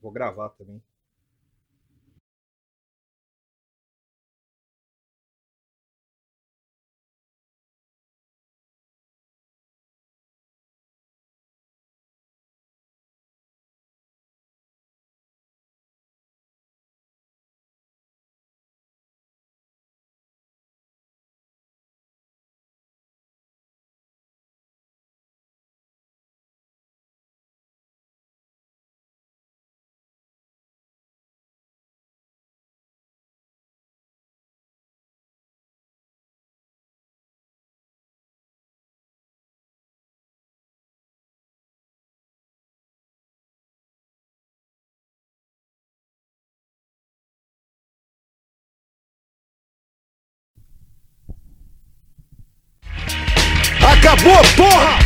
Vou gravar também. Acabou, porra!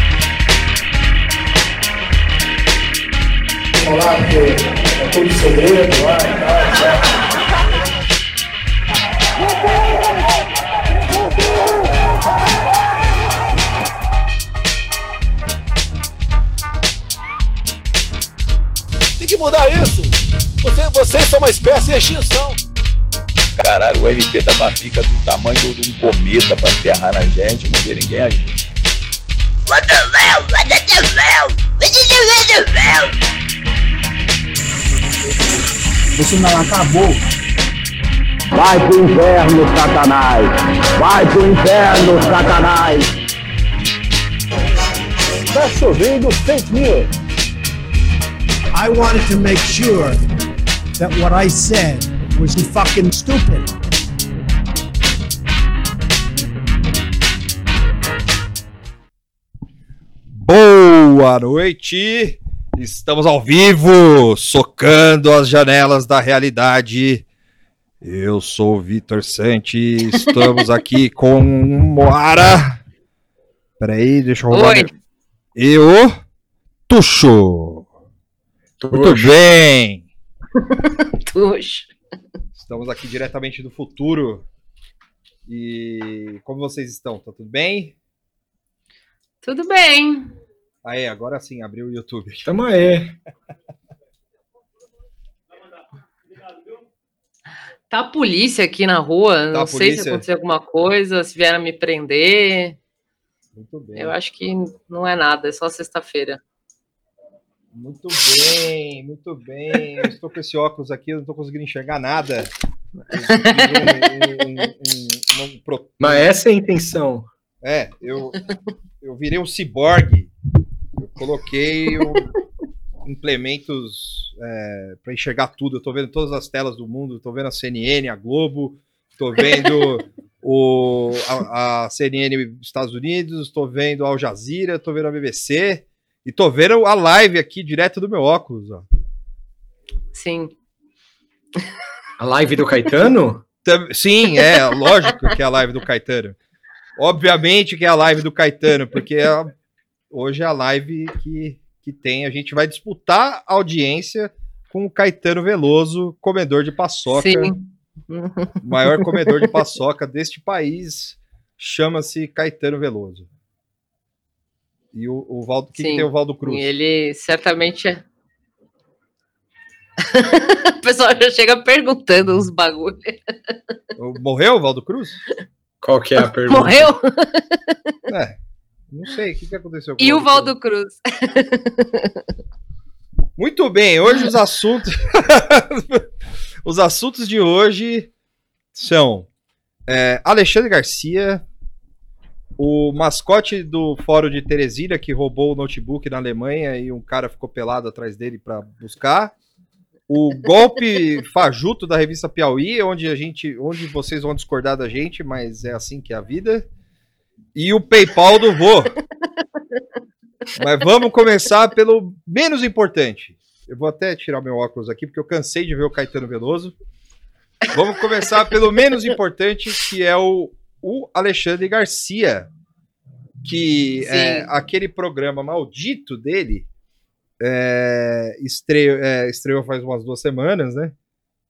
Que é tudo segredo lá e? Tem que mudar isso! Você, vocês são uma espécie de extinção! Caralho, o MP da Bafica do tamanho de um cometa pra enterrar na gente, não vê ninguém agir. What the hell? What the hell? What the hell? Você não acabou. Vai pro inferno, Satanás! Vai pro inferno, Satanás! Tá chovendo fake news! I wanted to make sure that what I said was fucking stupid. Boa noite! Estamos ao vivo, socando as janelas da realidade. Eu sou o Vitor Santi, estamos aqui com Moara. Peraí, deixa eu roubar. Oi. E o Tuxo. Muito bem! Tuxo. Estamos aqui diretamente do futuro. E como vocês estão? Tá tudo bem? Tudo bem. Aí, agora sim, abriu o YouTube. Tamo aí. Tá a polícia aqui na rua. não Tá a sei se aconteceu alguma coisa, se vieram me prender. Muito bem. Eu acho que não é nada, é só sexta-feira. Muito bem, muito bem. Eu estou com esse óculos aqui, eu não estou conseguindo enxergar nada. Um- um- um- um Mas essa é a intenção. É, eu, eu virei um ciborgue. Coloquei o- implementos para enxergar tudo. Eu estou vendo todas as telas do mundo, estou vendo a CNN, a Globo, estou vendo o, a, a CNN dos Estados Unidos, estou vendo a Al Jazeera, estou vendo a BBC e estou vendo a live aqui direto do meu óculos. Ó. Sim. A live do Caetano? Sim, é, lógico que é a live do Caetano. Obviamente que é a live do Caetano, porque é- hoje é a live que, que tem. A gente vai disputar a audiência com o Caetano Veloso, comedor de paçoca. Sim. O maior comedor de paçoca deste país chama-se Caetano Veloso. E o, o Valdo, o que, que tem o Valdo Cruz? Ele certamente é. o pessoal já chega perguntando uns bagulho. Morreu o Valdo Cruz? Qual que é a pergunta? Morreu? É, não sei o que, que aconteceu com E o Cruz. Valdo Cruz? Muito bem, hoje os assuntos. os assuntos de hoje são é, Alexandre Garcia, o mascote do Fórum de Teresina que roubou o notebook na Alemanha e um cara ficou pelado atrás dele para buscar. O golpe fajuto da revista Piauí, onde a gente, onde vocês vão discordar da gente, mas é assim que é a vida. E o PayPal do vô. Mas vamos começar pelo menos importante. Eu vou até tirar meu óculos aqui, porque eu cansei de ver o Caetano Veloso. Vamos começar pelo menos importante, que é o, o Alexandre Garcia. Que é aquele programa maldito dele é, estreou, é, estreou faz umas duas semanas, né?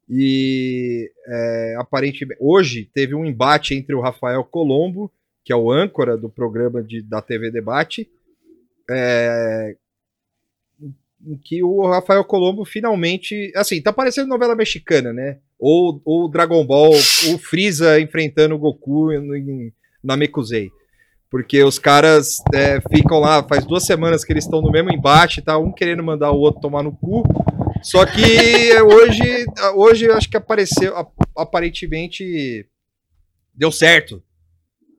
E é, aparentemente hoje teve um embate entre o Rafael Colombo, que é o âncora do programa de, da TV Debate, é, em que o Rafael Colombo finalmente. Assim, tá parecendo novela mexicana, né? Ou, ou Dragon Ball, o Freeza enfrentando o Goku em, na Mekuzei. Porque os caras é, ficam lá, faz duas semanas que eles estão no mesmo embate, tá? Um querendo mandar o outro tomar no cu. Só que hoje, hoje acho que apareceu, ap- aparentemente deu certo.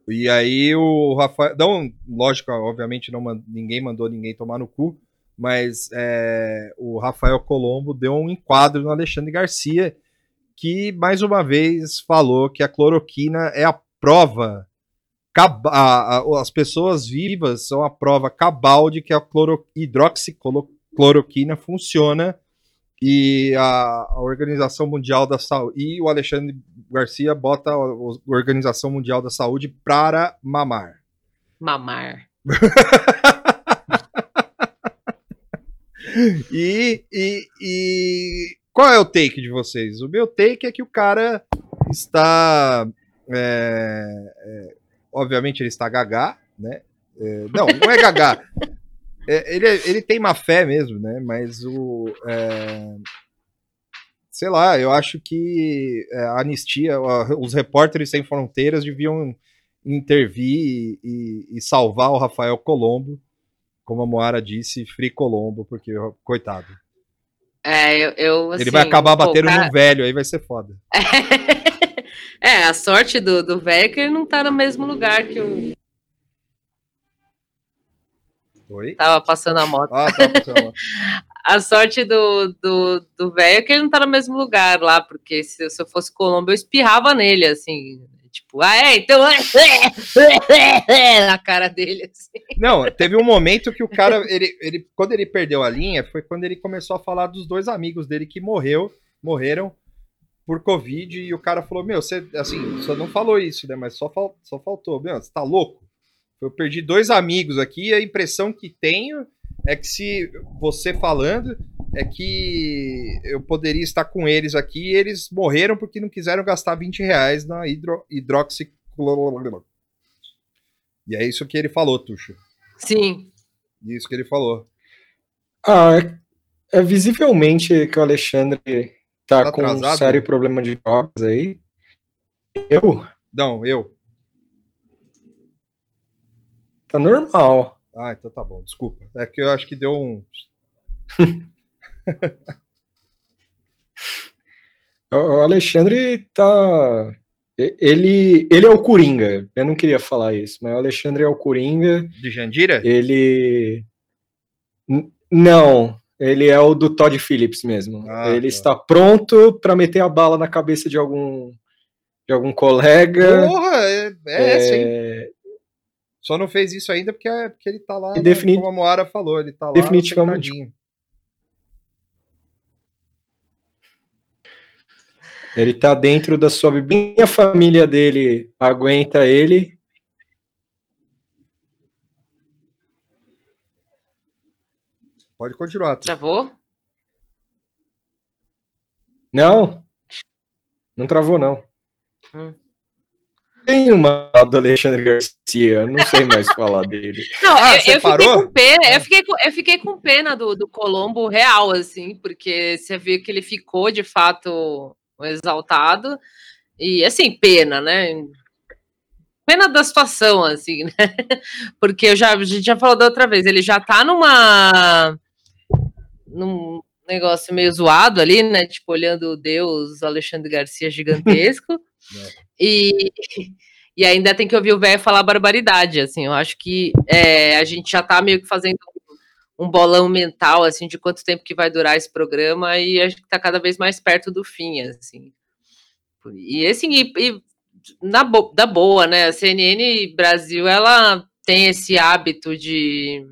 E aí o Rafael. Não, lógico, obviamente não ninguém mandou ninguém tomar no cu, mas é, o Rafael Colombo deu um enquadro no Alexandre Garcia, que mais uma vez falou que a cloroquina é a prova. a- a- as pessoas vivas são a prova cabal de que a cloro, hidroxicloroquina funciona e a, a Organização Mundial da Saúde e o Alexandre Garcia bota a a Organização Mundial da Saúde para mamar. Mamar. E, e, e qual é o take de vocês? O meu take é que o cara está. é, é, obviamente ele está gagá, né? É, não, não é gagá. É, ele, é- ele tem má fé mesmo, né? Mas o. é, sei lá, eu acho que é, a anistia, os repórteres sem fronteiras deviam intervir e, e- e salvar o Rafael Colombo, como a Moara disse, Free Colombo, porque, coitado. É, eu, eu, ele vai assim, acabar batendo cara- no velho, aí vai ser foda. é, a sorte do, do velho é que ele não tá no mesmo lugar que o Oi? tava passando a moto. Ah, tá, tá. A sorte do do do velho é que ele não tá no mesmo lugar lá, porque se, se eu fosse Colombo, eu espirrava nele, assim. Tipo, ah, é, então. na cara dele, assim. Não, teve um momento que o cara, ele, ele, quando ele perdeu a linha, foi quando ele começou a falar dos dois amigos dele que morreu, morreram por Covid, e o cara falou, meu, você, assim, você não falou isso, né, mas só, fal, só faltou, meu, você tá louco? Eu perdi dois amigos aqui, e a impressão que tenho é que se você falando, é que eu poderia estar com eles aqui, e eles morreram porque não quiseram gastar 20 reais na hidro, hidroxicloroquina. E é isso que ele falou, Tuxo. Sim. Isso que ele falou. Ah, é, é visivelmente que o Alexandre tá, Tá com um atrasado? sério problema de drogas aí. Eu? Não, eu. Tá normal. Ah, então tá bom, desculpa. É que eu acho que deu um. O Alexandre tá. Ele, ele é o Coringa. Eu não queria falar isso, mas o Alexandre é o Coringa. De Jandira? Ele. N- Não, ele é o do Todd Phillips mesmo. Ah, ele tá. está pronto para meter a bala na cabeça de algum de algum colega. Porra, é, é essa, hein? Só não fez isso ainda porque, é- porque ele tá lá, E né, defini- como a Moara falou, ele tá lá Definitivamente. sentadinho. Ele tá dentro da sua biblinha, a família dele aguenta ele. Pode continuar. Travou? Não, não travou, não. Hum. Tem uma do Alexandre Garcia, não sei mais falar dele. Não, Ah, eu, você eu fiquei com pena, eu fiquei com, eu fiquei com pena do, do Colombo real, assim, porque você vê que ele ficou de fato exaltado. E assim, pena, né? Pena da situação, assim, né? Porque eu já, a gente já falou da outra vez, ele já tá numa. num negócio meio zoado ali, né? Tipo, olhando o Deus Alexandre Garcia gigantesco. e, e ainda tem que ouvir o velho falar barbaridade, assim. Eu acho que é, a gente já tá meio que fazendo um bolão mental, assim, de quanto tempo que vai durar esse programa e a gente tá cada vez mais perto do fim, assim. E assim, e, e na bo- da boa, né? A CNN Brasil, ela tem esse hábito de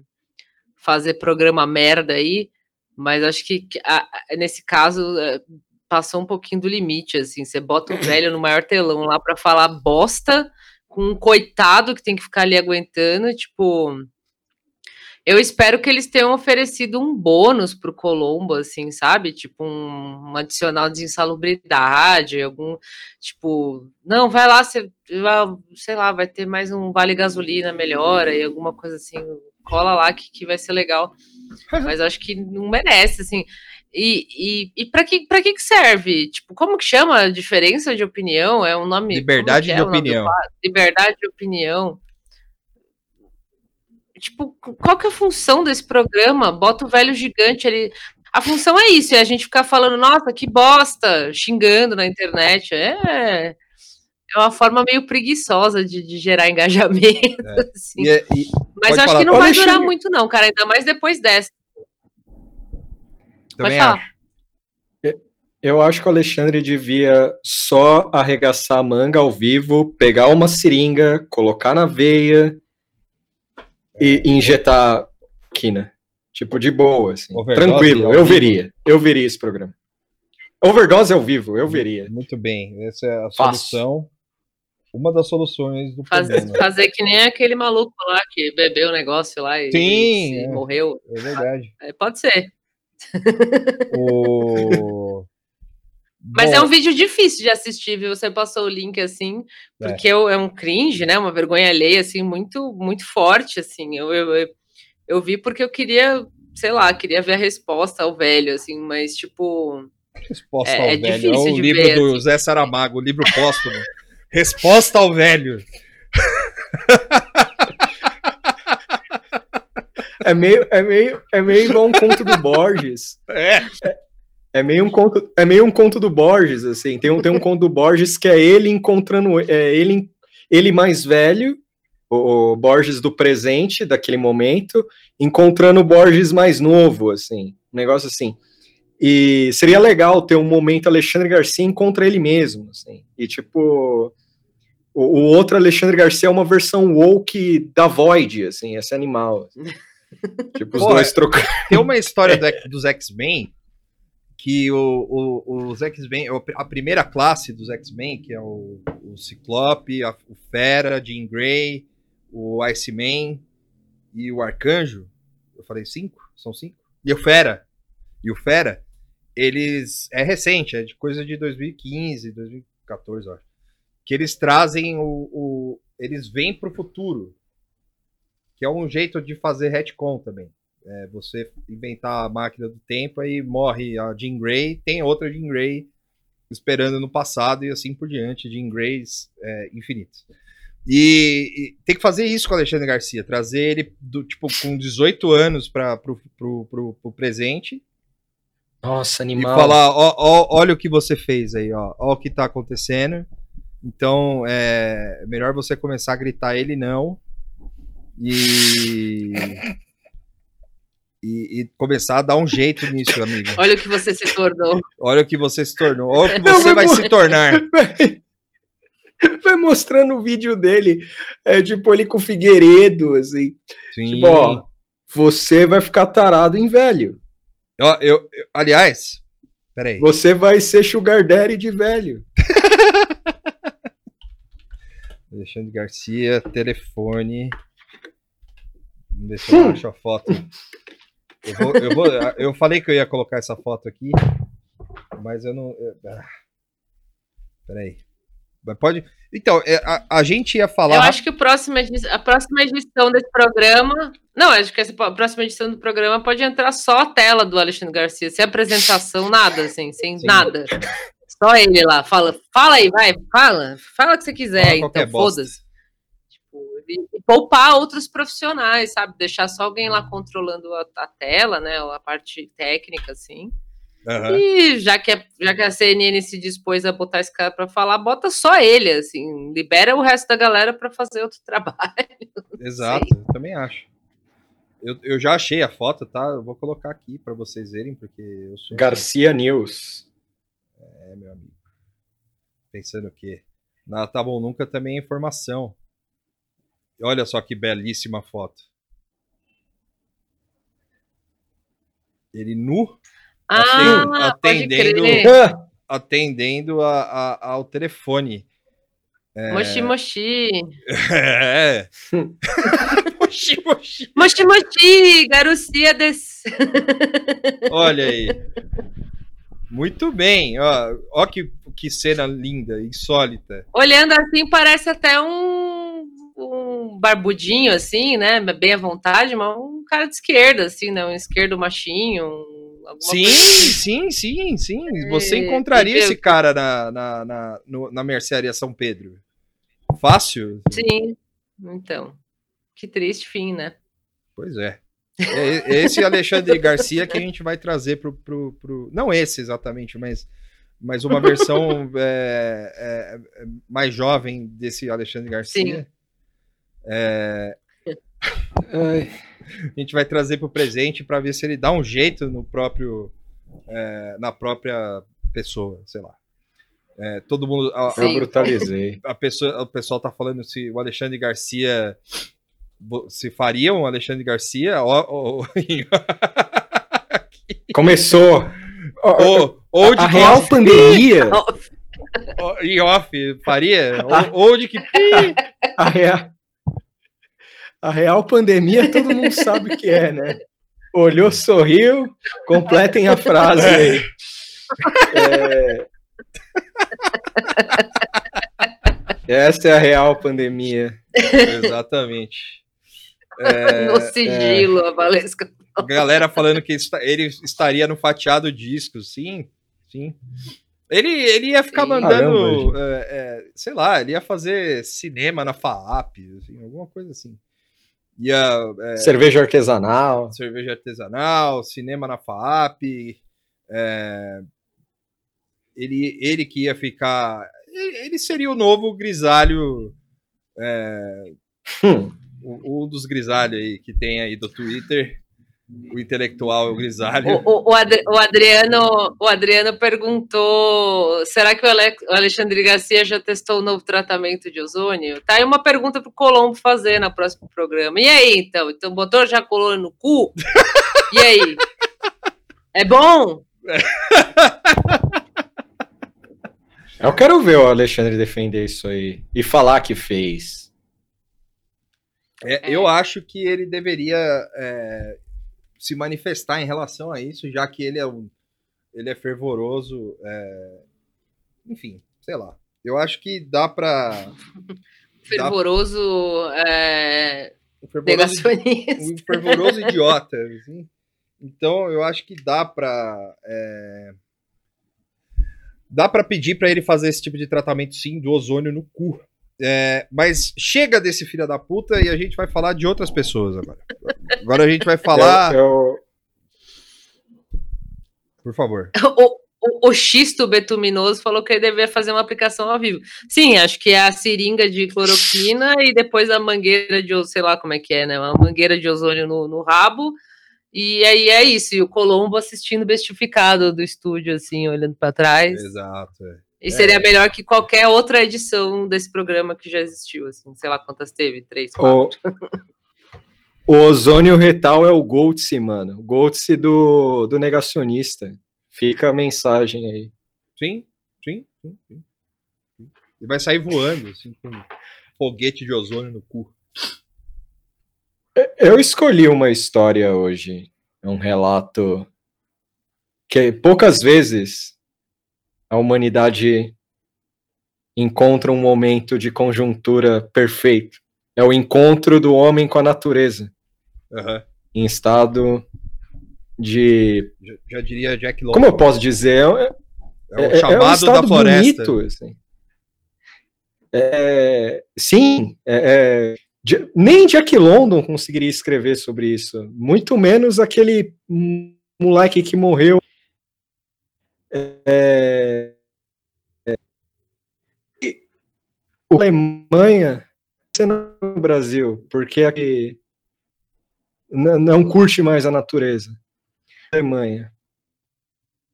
fazer programa merda aí, mas acho que a- nesse caso é, passou um pouquinho do limite, assim. Você bota o velho no maior telão lá pra falar bosta com um coitado que tem que ficar ali aguentando, tipo. Eu espero que eles tenham oferecido um bônus pro Colombo, assim, sabe? Tipo, um, um adicional de insalubridade, algum. Tipo, não, vai lá, você, sei lá, vai ter mais um vale gasolina melhor, aí alguma coisa assim, cola lá que, que vai ser legal. Mas acho que não merece, assim. E, e, e para que, pra que que serve? Tipo, como que chama a diferença de opinião? É um nome. Liberdade é de do opinião. Liberdade de opinião. Tipo, qual que é a função desse programa? Bota o velho gigante ali. A função é isso, é a gente ficar falando, nossa, que bosta, xingando na internet. É, é uma forma meio preguiçosa de, de gerar engajamento. assim. E é- e- Mas eu acho falar. que não vai durar muito, não, cara. Ainda mais depois dessa. Também Pode acho. Eu acho que o Alexandre devia só arregaçar a manga ao vivo, pegar uma seringa, colocar na veia e injetar quina. Tipo, de boa, assim. Overdose Tranquilo, eu vivo. veria. Eu veria esse programa. Overdose ao vivo, eu veria. Muito bem. Essa é a Fácil. solução. Uma das soluções do Fazer, problema. fazer que nem aquele maluco lá que bebeu o negócio lá e, Sim, e é. morreu. É verdade. É, pode ser. O... Mas Bom, é um vídeo difícil de assistir, viu? Você passou o link assim, É. porque eu- é um cringe, né? Uma vergonha alheia, assim, muito, muito forte, assim. Eu, eu, eu, eu vi porque eu queria, sei lá, queria ver a resposta ao velho, assim, mas tipo. Resposta é- ao é velho. É difícil o de livro ver, do assim. Zé Saramago, o livro póstumo. Resposta ao velho. É meio, é meio, é meio igual um conto do Borges. É. É meio um conto, é meio um conto do Borges, assim. Tem um, tem um conto do Borges que é ele encontrando, é ele, ele mais velho, o, o Borges do presente, daquele momento, encontrando o Borges mais novo, assim. Um negócio assim. E seria legal ter um momento Alexandre Garcia encontra ele mesmo, assim. E tipo, o, o outro Alexandre Garcia é uma versão woke da Void, assim, esse animal. assim. tipo, os Porra, dois trocando. Tem uma história do dos X-Men que o, o- os X-Men, a primeira classe dos X-Men, que é o, o Ciclope, a- o Fera, Jean Grey, o Iceman e o Arcanjo, eu falei cinco? São cinco? E o Fera. E o Fera, eles. É recente, é de coisa de 2015, 2014, eu acho. Que eles trazem o. o eles vêm pro futuro. Que é um jeito de fazer retcon também. É você inventar a máquina do tempo aí morre a Jean Grey, tem outra Jean Grey esperando no passado e assim por diante, Jean Greys é, infinitos. E, e tem que fazer isso com o Alexandre Garcia, trazer ele do, tipo com 18 anos para pro, pro, pro, pro presente Nossa, e animal. falar, ó, ó, olha o que você fez aí, ó, ó o que tá acontecendo. Então, é melhor você começar a gritar ele não e e, e começar a dar um jeito nisso, amigo. Olha o que você se tornou. Olha o que você se tornou, olha o que Não, você mas vai se tornar. Vai mostrando o vídeo dele, é, tipo, ele com o Figueiredo, assim. Sim. Tipo, ó, você vai ficar tarado em velho. Ó, eu, eu- aliás, peraí. Você vai ser sugar daddy de velho. Alexandre Garcia, telefone. Se eu acho a foto. Eu, vou, eu, vou, eu falei que eu ia colocar essa foto aqui, mas eu não. eu- ah. Peraí. Mas pode. Então, é, a, a gente ia falar. Eu acho que o próximo a próxima edição desse programa. Não, acho que essa po- próxima edição do programa pode entrar só a tela do Alexandre Garcia, sem apresentação, nada, assim, sem Sim. nada. Só ele lá. Fala, fala aí, vai, fala. Fala o que você quiser, Fala então, foda-se. E, e poupar outros profissionais, sabe? Deixar só alguém lá controlando a, a tela, né? A parte técnica, assim. Aham. E já que, a, já que a CNN se dispôs a botar esse cara pra falar, bota só ele, assim, libera o resto da galera pra fazer outro trabalho. Exato, eu também acho. Eu, eu já achei a foto, tá? Eu vou colocar aqui pra vocês verem, porque eu sou. Garcia News. É, meu amigo. Pensando o quê? Na Tá Bom Nunca também é informação. Olha só que belíssima foto. Ele nu Ah, atendendo, atendendo a, a- ao telefone. Moshi Moshi. É. mochi, mochi. Moshi Moshi, Garucia desse. Olha aí. Muito bem. Ó, ó que, que cena linda, insólita. Olhando assim, parece até um, um barbudinho, assim, né? Bem à vontade, mas um cara de esquerda, assim, né? Um esquerdo machinho. Um, Sim, assim. sim, sim, sim. Você É, encontraria entendeu? esse cara na, na, na, na mercearia São Pedro. Fácil? Sim. Então. Que triste fim, né? Pois é. É é esse Alexandre Garcia que a gente vai trazer pro, pro, pro- Não esse exatamente, mas, mas uma versão é, é, é, mais jovem desse Alexandre Garcia. Sim. É, a gente vai trazer pro presente para ver se ele dá um jeito no próprio. é, na própria pessoa, sei lá. É, todo mundo. a- eu brutalizei. a pessoa, o pessoal tá falando se o Alexandre Garcia se faria um Alexandre Garcia ou, ou, Começou. Ó, ou, ou de a real pandemia, em off faria ou, ou de que a real, a real pandemia todo mundo sabe o que é, né? Olhou, sorriu, completem a frase aí. É, Essa é a real pandemia. exatamente É, no sigilo, a Valesca. a galera falando que ele estaria no fatiado disco sim sim ele, ele ia ficar Sim. mandando, é, é, sei lá, ele ia fazer cinema na FAAP, assim, alguma coisa assim. Ia, é, Cerveja artesanal. cerveja artesanal, cinema na FAAP. é, ele, ele que ia ficar. Ele seria o novo grisalho. é, Hum, um um dos grisalhos aí que tem aí do Twitter. O intelectual é o grisalho. O, o- o Adri- o Adriano, o Adriano perguntou: será que o Ale- o Alexandre Garcia já testou o novo tratamento de ozônio? Tá aí uma pergunta pro Colombo fazer no próximo programa. E aí, então? Então, botou já colou no cu? E aí? É bom? Eu quero ver o Alexandre defender isso aí e falar que fez. É, eu acho que ele deveria é, se manifestar em relação a isso, já que ele é um, ele é fervoroso. é, enfim, sei lá. Eu acho que dá pra. Fervoroso é, um fervoroso, um fervoroso idiota. assim. Então eu acho que dá pra. é, dá pra pedir pra ele fazer esse tipo de tratamento sim do ozônio no cu. É, mas chega desse filho da puta e a gente vai falar de outras pessoas agora. Agora a gente vai falar. Eu- eu- Por favor. O, o, o xisto betuminoso falou que ele deveria fazer uma aplicação ao vivo. Sim, acho que é a seringa de cloroquina e depois a mangueira de, sei lá como é que é, né? Uma mangueira de ozônio no, no rabo. E aí é isso. E o Colombo assistindo bestificado do estúdio, assim, olhando para trás. Exato. é. E seria melhor que qualquer outra edição desse programa que já existiu, assim. Sei lá quantas teve, três, quatro. O, o ozônio retal é o Goltz, mano. O Goltz do, do negacionista. Fica a mensagem aí. Sim, sim, sim, sim. E vai sair voando, assim, com um foguete de ozônio no cu. Eu escolhi uma história hoje, um relato que poucas vezes a humanidade encontra um momento de conjuntura perfeito. É o encontro do homem com a natureza, Aham. em estado de. Já, já diria Jack London. Como eu posso dizer? É, É o chamado da estado floresta. bonito, assim. É, sim, é, é, nem Jack London conseguiria escrever sobre isso, muito menos aquele moleque que morreu. É, é, Alemanha é no Brasil, porque aqui não curte mais a natureza. Alemanha.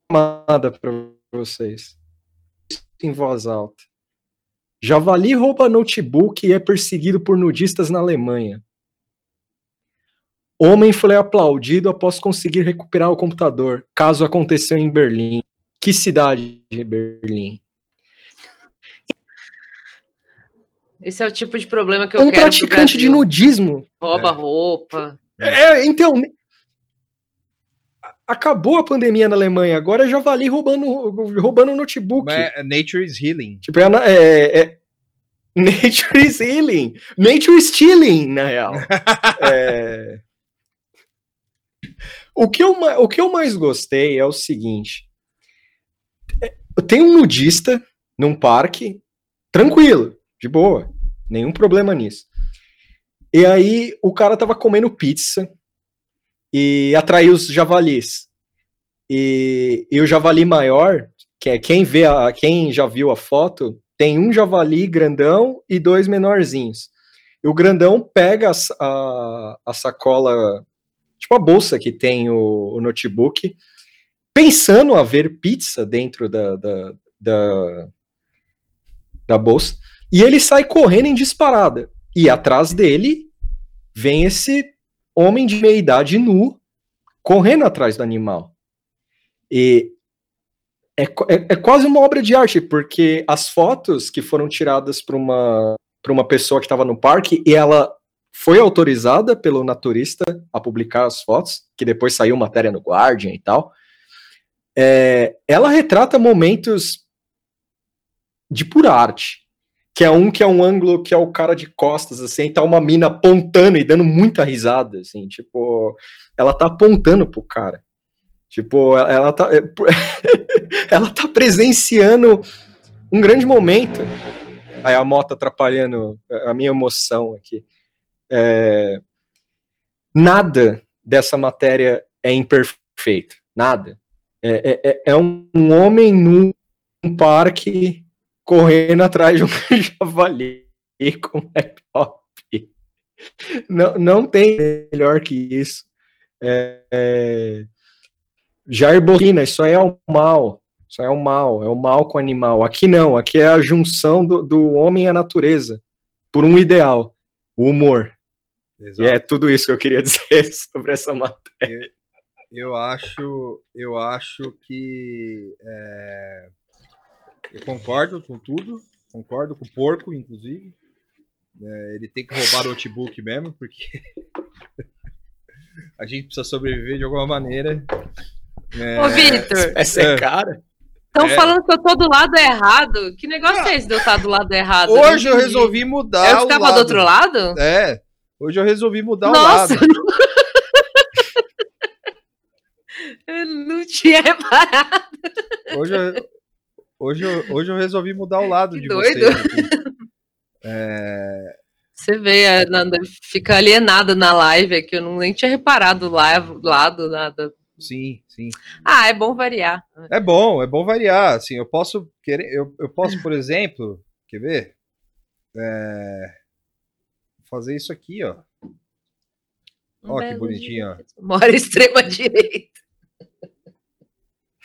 Amada para vocês. Em voz alta. Javali rouba notebook e é perseguido por nudistas na Alemanha. Homem foi aplaudido após conseguir recuperar o computador. Caso aconteceu em Berlim. Que cidade de Berlim? Esse é o tipo de problema que eu Um quero. pro praticante de nudismo. Rouba roupa. É, então. a- Acabou a pandemia na Alemanha, agora é javali roubando, roubando notebook. Mas é Nature is Healing. Tipo, é, é- é- Nature is healing. Nature is stealing, na real. É, O, que eu, o que eu mais gostei é o seguinte. É, Tem um nudista num parque, tranquilo, de boa, nenhum problema nisso. E aí o cara tava comendo pizza e atraiu os javalis. E, e o javali maior, que é quem vê a, quem já viu a foto, tem um javali grandão e dois menorzinhos. E o grandão pega a, a, a sacola, tipo a bolsa que tem o, o notebook, pensando a ver pizza dentro da, da, da, da bolsa, e ele sai correndo em disparada. E atrás dele vem esse homem de meia idade nu correndo atrás do animal. E é, é, é quase uma obra de arte, porque as fotos que foram tiradas por uma, uma pessoa que estava no parque, e ela foi autorizada pelo naturista a publicar as fotos, que depois saiu matéria no Guardian e tal. É, ela retrata momentos de pura arte. Que é um que é um ângulo que é o cara de costas, assim, tá uma mina apontando e dando muita risada, assim, tipo, ela tá apontando pro cara. Tipo, ela, tá. ela tá presenciando um grande momento. Aí a moto atrapalhando a minha emoção aqui. É, nada dessa matéria é imperfeito. Nada. É, é- é, é um homem num parque correndo atrás de um javali com laptop. Não, não tem melhor que isso. É, é, Jair Bolsonaro, isso aí é o mal. Isso aí é o mal, é o mal com o animal. Aqui não, aqui é a junção do, do homem e a natureza por um ideal, o humor. E é tudo isso que eu queria dizer sobre essa matéria. Eu acho, eu acho que é, eu concordo com tudo, concordo com o porco, inclusive. É, ele tem que roubar o notebook mesmo, porque a gente precisa sobreviver de alguma maneira. É, Ô, Vitor, Essa é cara. estão é. falando que eu tô do lado errado. Que negócio é esse de eu estar do lado errado? Hoje eu não entendi. resolvi mudar Eu lado. do outro lado? É, hoje eu resolvi mudar Nossa, o lado. eu não tinha reparado. Hoje eu, hoje, eu, hoje eu resolvi mudar o lado Que de doido. vocês. É, Você vê, a Nanda fica alienada na live aqui. Eu não nem tinha reparado lá, lado, nada. sim, sim. Ah, é bom variar. É bom, é bom variar. Assim, eu posso querer, eu, eu posso, por exemplo, quer ver? É, fazer isso aqui, ó. Um Ó que bonitinho, ó. dia. Mora extrema direita.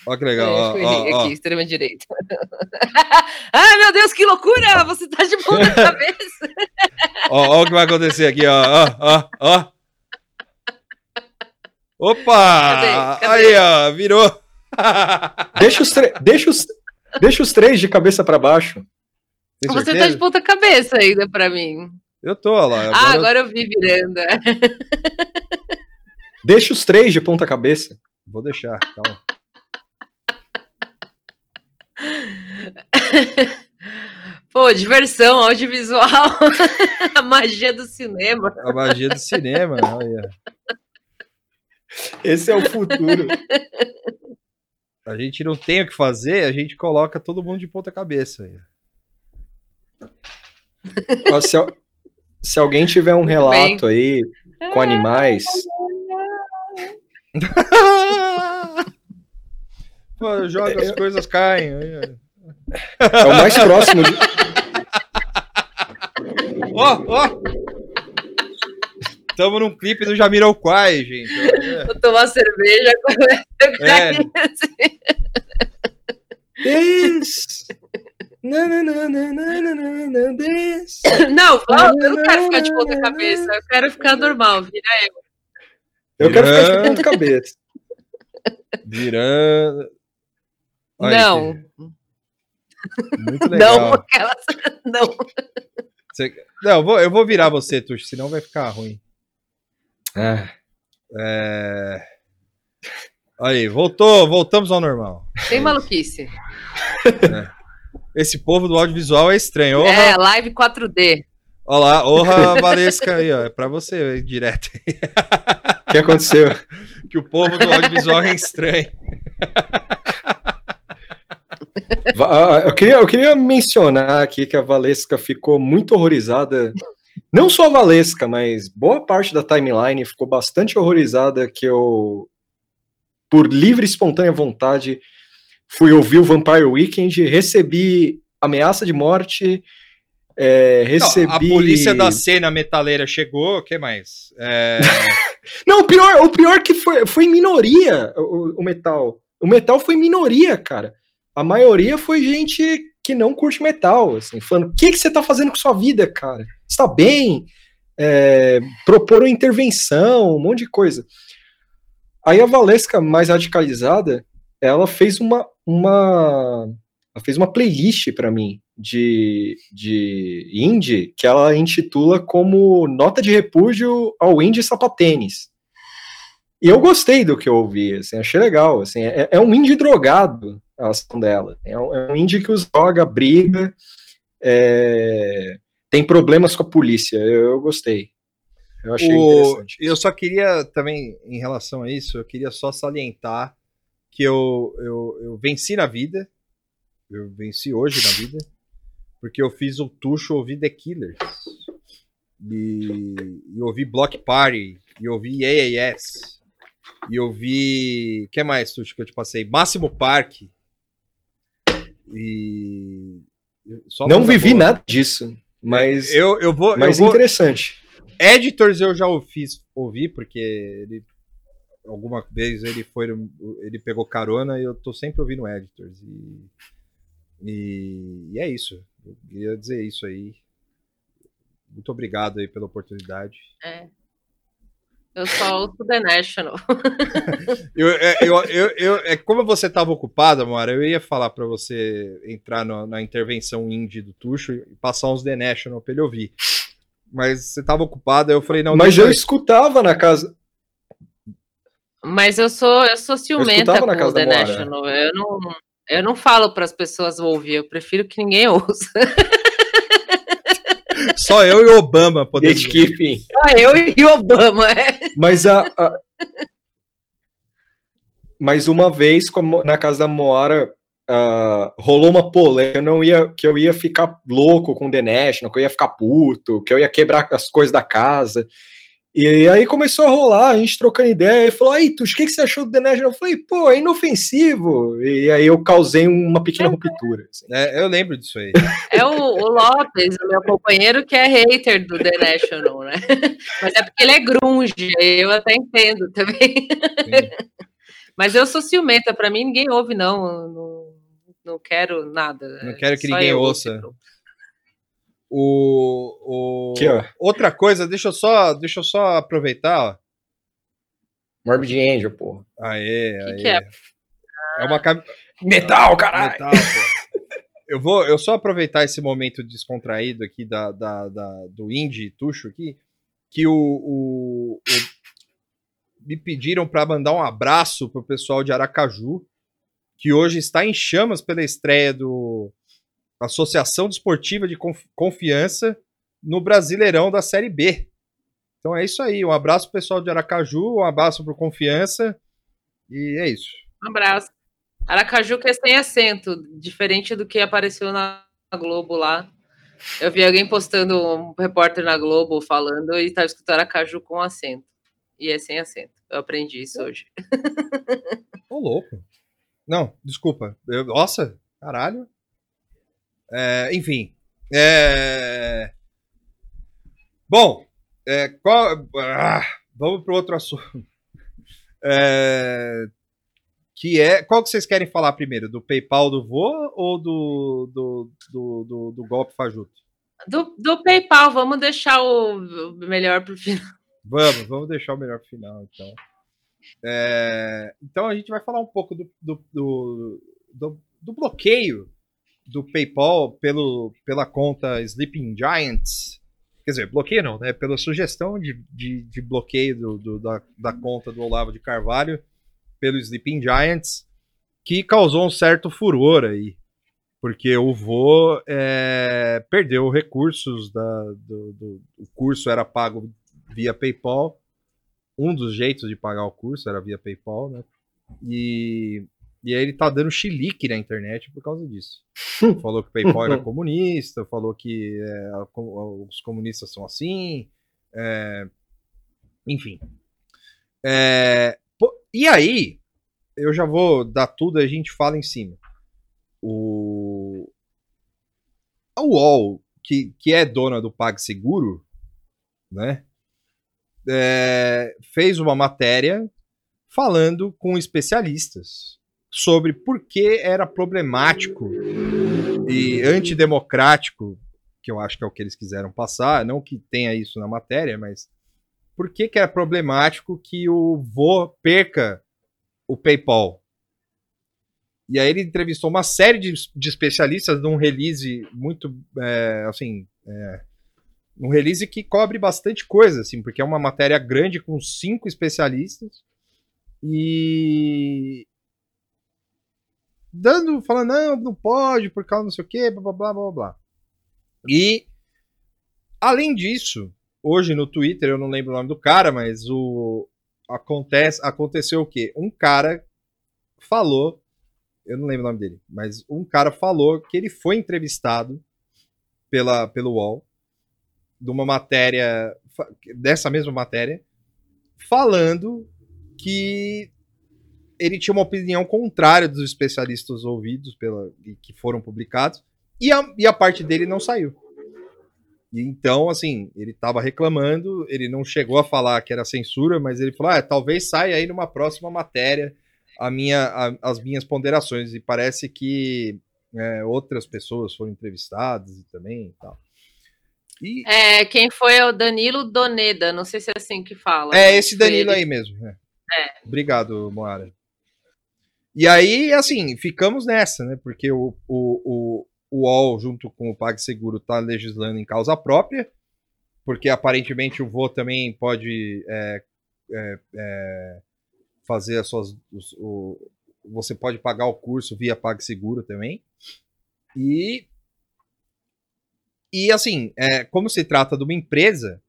Ó que legal, ó, Eu errei ó, ó. aqui, extrema direita. Ai, meu Deus, que loucura! Você tá de ponta cabeça. Ó, ó o que vai acontecer aqui, ó, ó, ó, ó. Opa! Cadê? Cadê? Aí, ó, virou. Deixa os, deixa os, deixa os três de cabeça para baixo. Tem Você tá certeza? de ponta cabeça ainda pra mim. Eu tô, ó lá. ah, eu- agora eu vi virando. é. Deixa os três de ponta cabeça. Vou deixar, calma. Pô, diversão, audiovisual. A magia do cinema. A magia do cinema, olha. Esse é o futuro. A gente não tem o que fazer, a gente coloca todo mundo de ponta cabeça. se, se alguém tiver um relato aí com animais, Pô, joga as coisas caem. É o mais próximo de, Ó, ó! Tamo num clipe do Jamiroquai, gente. Vou tomar cerveja. a É. assim. Na, na, na, na, na, na, this. Não, fala, eu não quero ficar de ponta cabeça. Eu quero ficar normal. Vira eu. Eu quero ficar de ponta cabeça. Virando. Não. que- Muito legal. Não, aquelas. Não. Você- Não, eu vou, eu vou virar você, Tuxo, senão vai ficar ruim. Ah, É... Aí, voltou, voltamos ao normal. Sem maluquice. Esse povo do audiovisual é estranho. É, live 4D. Olha lá, Orra Valesca aí, ó. É pra você aí, direto. O que aconteceu? que o povo do audiovisual é estranho. Va- ah, Eu queria, eu queria mencionar aqui que a Valesca ficou muito horrorizada. Não só a Valesca, mas boa parte da timeline ficou bastante horrorizada que eu, por livre e espontânea vontade, fui ouvir o Vampire Weekend, recebi ameaça de morte, é, Não, recebi... a polícia da cena metaleira chegou, o que mais? É, Não, o pior, o pior que foi, foi minoria o, o metal. O metal foi minoria, cara. A maioria foi gente que não curte metal, assim, falando, o que, que você tá fazendo com sua vida, cara? Você tá bem? É, proporam intervenção, um monte de coisa. Aí a Valesca, mais radicalizada, ela fez uma, uma, ela fez uma playlist para mim de, de indie que ela intitula como Nota de Repúdio ao Indie Sapatênis. E eu gostei do que eu ouvi, assim, achei legal. Assim, é, é um indie drogado a ação dela. É um, é indie que os droga, briga, é, tem problemas com a polícia. Eu, eu gostei. Eu achei o- interessante. eu só queria também, em relação a isso, eu queria só salientar que eu, eu, eu venci na vida. Eu venci hoje na vida. Porque eu fiz o Tuxo ouvir The Killers. E, e ouvi Block Party. E ouvi AAS. E ouvi. O que mais, Tuxo, que eu te passei? Máximo Park. E. só Não vivi boa. nada disso, mas, Eu, eu vou. mas eu vou interessante. Editors eu já o fiz ouvir, porque ele. Alguma vez ele foi. Ele pegou carona e eu tô sempre ouvindo Editors. E, e, e é isso. Eu queria dizer isso aí. Muito obrigado aí pela oportunidade. É. Eu só ouço The National. Eu, é, eu, eu, eu, é, como você estava ocupada, Mora, eu ia falar para você entrar no- na intervenção indie do Tuxo e passar uns The National pra ele ouvir. Mas você estava ocupada, eu falei, não, Mas eu escutava na casa. Mas eu sou, eu sou ciumenta escutava com o The Moara. National. Eu não, eu não falo para as pessoas ouvir, eu prefiro que ninguém ouça. Só eu e o Obama podemos. Gatekeeping. Só eu e Obama. É. Mas a, a- Mas uma vez, como na casa da Moara, ah, rolou uma polêmica, eu não ia, que eu ia ficar louco com The National, que eu ia ficar puto, que eu ia quebrar as coisas da casa. E aí começou a rolar, a gente trocando ideia, e falou, aí, Tuxo, o que, que você achou do The National? Eu falei, pô, é inofensivo. E aí eu causei uma pequena ruptura. assim. É, eu lembro disso aí. É o, o Lopes, o meu companheiro, que é hater do The National, né? Mas é porque ele é grunge, eu até entendo também. Mas eu sou ciumenta, pra mim ninguém ouve, não. Não, não quero nada. Não quero que Só ninguém eu ouça. ouço. O, o... Aqui, ó. Outra coisa, deixa eu só, deixa eu só aproveitar, ó. Morbid Angel, porra. Aê, Que aê. que é? É uma cam... Metal, caralho! Metal, pô. Eu vou eu só aproveitar esse momento descontraído aqui da, da, da- do indie tuxo aqui, que o, o- o- me pediram para mandar um abraço pro pessoal de Aracaju, que hoje está em chamas pela estreia do Associação Desportiva de Conf- Confiança no Brasileirão da Série B. Então é isso aí, um abraço pro pessoal de Aracaju, um abraço pro Confiança e é isso. Um abraço. Aracaju que é sem acento, diferente do que apareceu na Globo lá. Eu vi alguém postando um repórter na Globo falando e estava escutando Aracaju com acento. E é sem acento. Eu aprendi isso hoje. Ô, louco. Não, desculpa. Eu- nossa, caralho. É, enfim. É... Bom, é, qual... ah, vamos para outro assunto. É, Que é. Qual que vocês querem falar primeiro? Do PayPal do vô ou do, do, do, do, do golpe fajuto? Do, do PayPal, vamos deixar o, o melhor para o final. Vamos, vamos deixar o melhor pro final, então. É, então a gente vai falar um pouco do, do, do- do bloqueio do PayPal pelo, pela conta Sleeping Giants. Quer dizer, bloqueio não, né? Pela sugestão de, de, de bloqueio do, do- da, da conta do Olavo de Carvalho pelo Sleeping Giants, que causou um certo furor aí. porque o vô é, perdeu recursos da, do, do- o curso era pago via PayPal. Um dos jeitos de pagar o curso era via PayPal, né? E, e aí ele tá dando chilique na internet por causa disso. falou que o PayPal era comunista, falou que é, os comunistas são assim, é, enfim. É, pô, e aí, eu já vou dar tudo e a gente fala em cima. O, a UOL, que, que é dona do PagSeguro, né? é, fez uma matéria falando com especialistas sobre por que era problemático e antidemocrático, que eu acho que é o que eles quiseram passar, não que tenha isso na matéria, mas por que, que é problemático que o vô perca o PayPal? E aí ele entrevistou uma série de, de especialistas num release muito, é, assim, é, um release que cobre bastante coisa, assim, porque é uma matéria grande com cinco especialistas e dando, falando, não, não pode, por causa não sei o que, blá, blá, blá, blá. E, além disso, hoje no Twitter, eu não lembro o nome do cara, mas o acontece, aconteceu o quê? Um cara falou, eu não lembro o nome dele, mas um cara falou que ele foi entrevistado pela, pelo UOL de uma matéria, dessa mesma matéria, falando que ele tinha uma opinião contrária dos especialistas ouvidos pela, e que foram publicados, e a, e a parte dele não saiu. E então, assim, ele estava reclamando, ele não chegou a falar que era censura, mas ele falou: ah, talvez saia aí numa próxima matéria a minha, a- as minhas ponderações. E parece que é, outras pessoas foram entrevistadas e também e tal. E É, quem foi é o Danilo Doneda, não sei se é assim que fala. É mas esse Danilo ele. aí mesmo. é. Obrigado, Moara. E aí, assim, ficamos nessa, né? Porque o, o, o, o UOL, junto com o PagSeguro, tá legislando em causa própria, porque aparentemente o vô também pode é, é, é, fazer as suas. os- o, você pode pagar o curso via PagSeguro também. E. E assim, é, como se trata de uma empresa,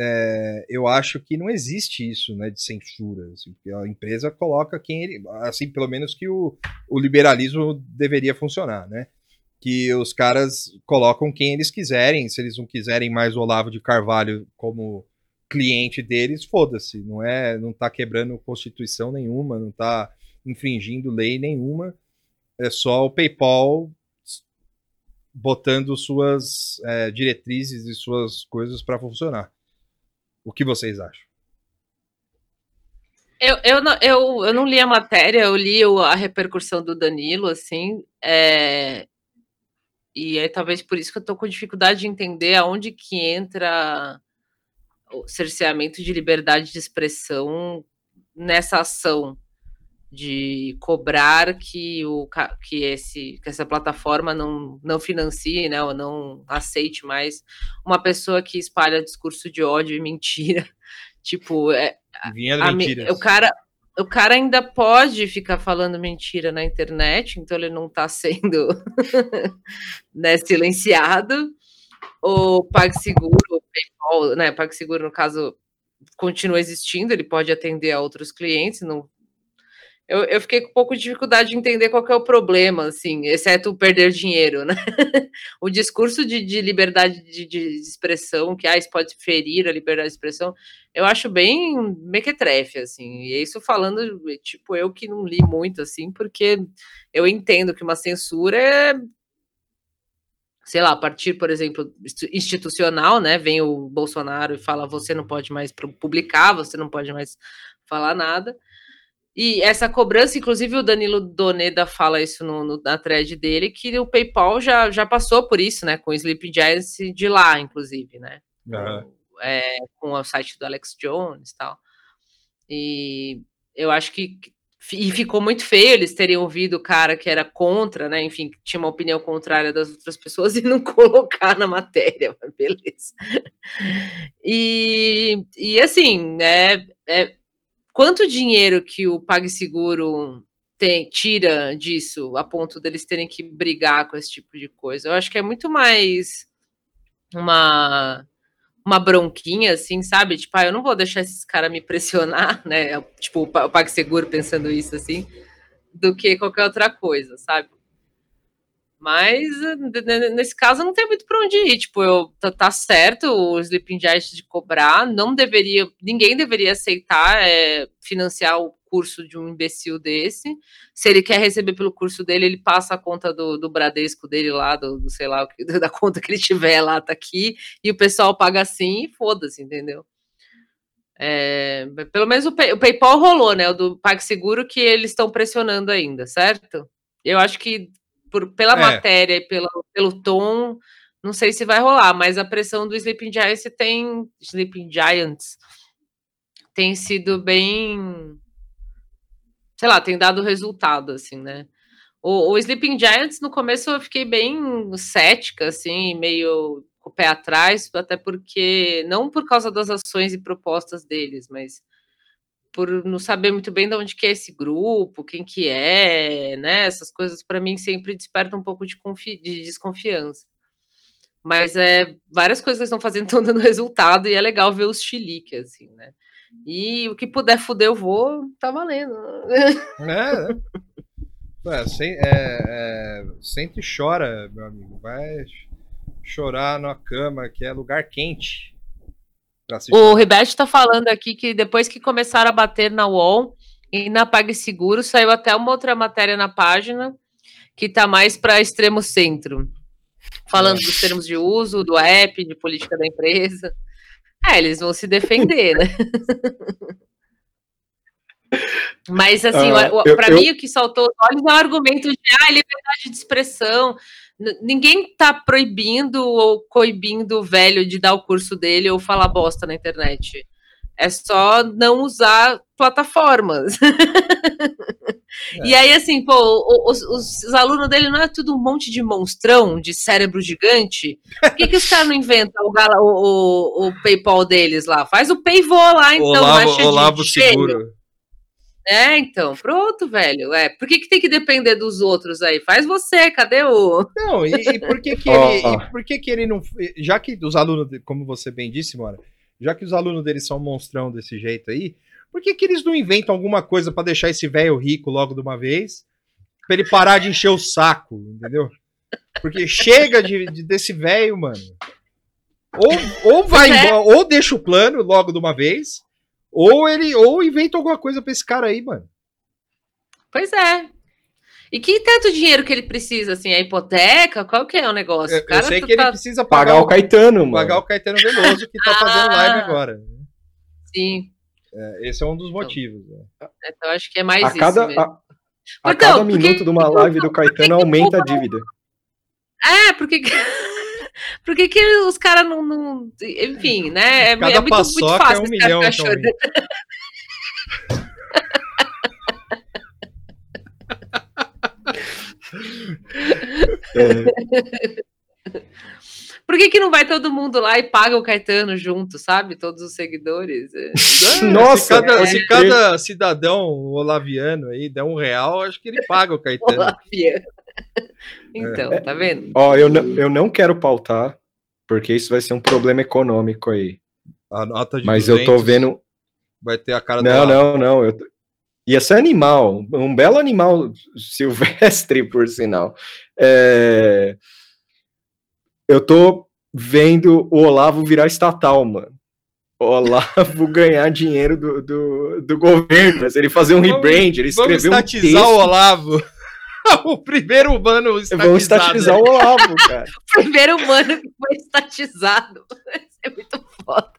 é, eu acho que não existe isso, né, de censura, assim, a empresa coloca quem ele, assim, pelo menos que o, o liberalismo deveria funcionar, né? Que os caras colocam quem eles quiserem, se eles não quiserem mais o Olavo de Carvalho como cliente deles, foda-se, não é, não tá quebrando constituição nenhuma, não tá infringindo lei nenhuma, é só o PayPal botando suas é, diretrizes e suas coisas para funcionar. O que vocês acham? Eu, eu, não, eu, eu não li a matéria, eu li a repercussão do Danilo, assim, é, e é talvez por isso que eu tô com dificuldade de entender aonde que entra o cerceamento de liberdade de expressão nessa ação de cobrar que, o, que, esse, que essa plataforma não, não financie, né, ou não aceite mais uma pessoa que espalha discurso de ódio e mentira. Tipo, é, Vinha a o cara o cara ainda pode ficar falando mentira na internet, então ele não está sendo né, silenciado. O PagSeguro, o PayPal, né, PagSeguro no caso continua existindo, ele pode atender a outros clientes, não eu, eu fiquei com um pouco de dificuldade de entender qual é o problema, assim, exceto perder dinheiro, né? o discurso de, de liberdade de, de expressão, que ah, isso pode ferir a liberdade de expressão, eu acho bem mequetrefe, assim, e isso falando, tipo, eu que não li muito, assim, porque eu entendo que uma censura é, sei lá, a partir, por exemplo, institucional, né, vem o Bolsonaro e fala, você não pode mais pu- publicar, você não pode mais falar nada, e essa cobrança, inclusive o Danilo Doneda fala isso no, no- na thread dele, que o PayPal já, já passou por isso, né, com o Sleep Giants de lá, inclusive, né, Aham. é, com o site do Alex Jones e tal. E eu acho que e ficou muito feio eles terem ouvido o cara que era contra, né? Enfim, que tinha uma opinião contrária das outras pessoas e não colocar na matéria, mas beleza. E, e assim, né? É, quanto dinheiro que o PagSeguro tem, tira disso a ponto deles terem que brigar com esse tipo de coisa. Eu acho que é muito mais uma uma bronquinha, assim, sabe? Tipo, ah, eu não vou deixar esses caras me pressionar, né? Tipo, o PagSeguro pensando isso, assim, do que qualquer outra coisa, sabe? Mas nesse caso não tem muito para onde ir. Tipo, eu, tá, tá, certo o Sleeping Giant de cobrar, não deveria, ninguém deveria aceitar é, financiar o curso de um imbecil desse. Se ele quer receber pelo curso dele, ele passa a conta do, do Bradesco dele lá, do, do sei lá, da conta que ele tiver lá, tá aqui, e o pessoal paga assim e foda-se, entendeu? É, pelo menos o, Pay, o, PayPal rolou, né? O do PagSeguro que eles estão pressionando ainda, certo? Eu acho que por, pela é. matéria e pela, pelo tom, não sei se vai rolar, mas a pressão do Sleeping Giants tem Sleeping Giants tem sido bem sei lá, tem dado resultado, assim, né? O, o Sleeping Giants, no começo, eu fiquei bem cética, assim, meio com o pé atrás, até porque, não por causa das ações e propostas deles, mas por não saber muito bem de onde que é esse grupo, quem que é, né? Essas coisas para mim sempre despertam um pouco de, de, desconfiança. Mas é várias coisas que estão fazendo estão dando resultado e é legal ver os chilique, assim, né? E o que puder fuder eu vou, tá valendo. É, é, sem, é, é, sempre chora, meu amigo. Vai chorar na cama, que é lugar quente. O Ribete tá falando aqui que depois que começaram a bater na UOL e na PagSeguro, saiu até uma outra matéria na página que tá mais para extremo centro. Falando é. dos termos de uso, do app, de política da empresa. É, eles vão se defender, né? Mas, assim, uh, para mim, o que saltou os olhos é o argumento de ah, liberdade de expressão. Ninguém está proibindo ou coibindo o velho de dar o curso dele ou falar bosta na internet. É só não usar plataformas. É. E aí, assim, pô, os, os, os, alunos dele não é tudo um monte de monstrão, de cérebro gigante? Por que, que os caras não inventam o, o, o, PayPal deles lá? Faz o Payvol lá, então. Olavo, Olavo de Seguro. É, então, pronto, velho. É, por que, que tem que depender dos outros aí? Faz você, cadê o. Não, e, e por que que ele. oh, oh. por que que ele não. Já que os alunos, como você bem disse, Mora, já que os alunos dele são monstrão desse jeito aí, por que, que eles não inventam alguma coisa para deixar esse velho rico logo de uma vez? Pra ele parar de encher o saco, entendeu? Porque chega de, de desse velho, mano. Ou, ou vai é. embora, ou deixa o plano logo de uma vez, ou ele ou inventa alguma coisa pra esse cara aí, mano. Pois é. E que tanto dinheiro que ele precisa, assim? A hipoteca? Qual que é o negócio? Eu, eu sei que tá... ele precisa pagar, pagar o Caetano, mano. Pagar o Caetano Veloso, que tá ah, fazendo live agora. Sim. É, esse é um dos então, motivos. Né? Então acho que é mais a cada, isso. A, a então, cada minuto porque, do uma live do Caetano aumenta a dívida. É, porque. Por que, que os caras não, não, Enfim, né? É, Cada é muito, muito fácil. É um milhão, então, é. Por que, que não vai todo mundo lá e paga o Caetano junto, sabe? Todos os seguidores. É. Nossa, se cada, se cada, cidadão olaviano aí der um real, acho que ele paga o Caetano. Olaviano. Então, é. tá vendo? Ó, eu, eu não quero pautar, porque isso vai ser um problema econômico aí. A nota de Mas 200 eu tô vendo. Vai ter a cara Não, do não, não. Eu... Ia ser animal, um belo animal silvestre, por sinal. É eu tô vendo o Olavo virar estatal, mano. O Olavo ganhar dinheiro do, do, do governo, mas ele fazer um rebrand, ele escreveu um texto. o Olavo. o primeiro humano estatizado. Vamos estatizar o Olavo, cara. o primeiro humano que foi estatizado. Isso é muito foda.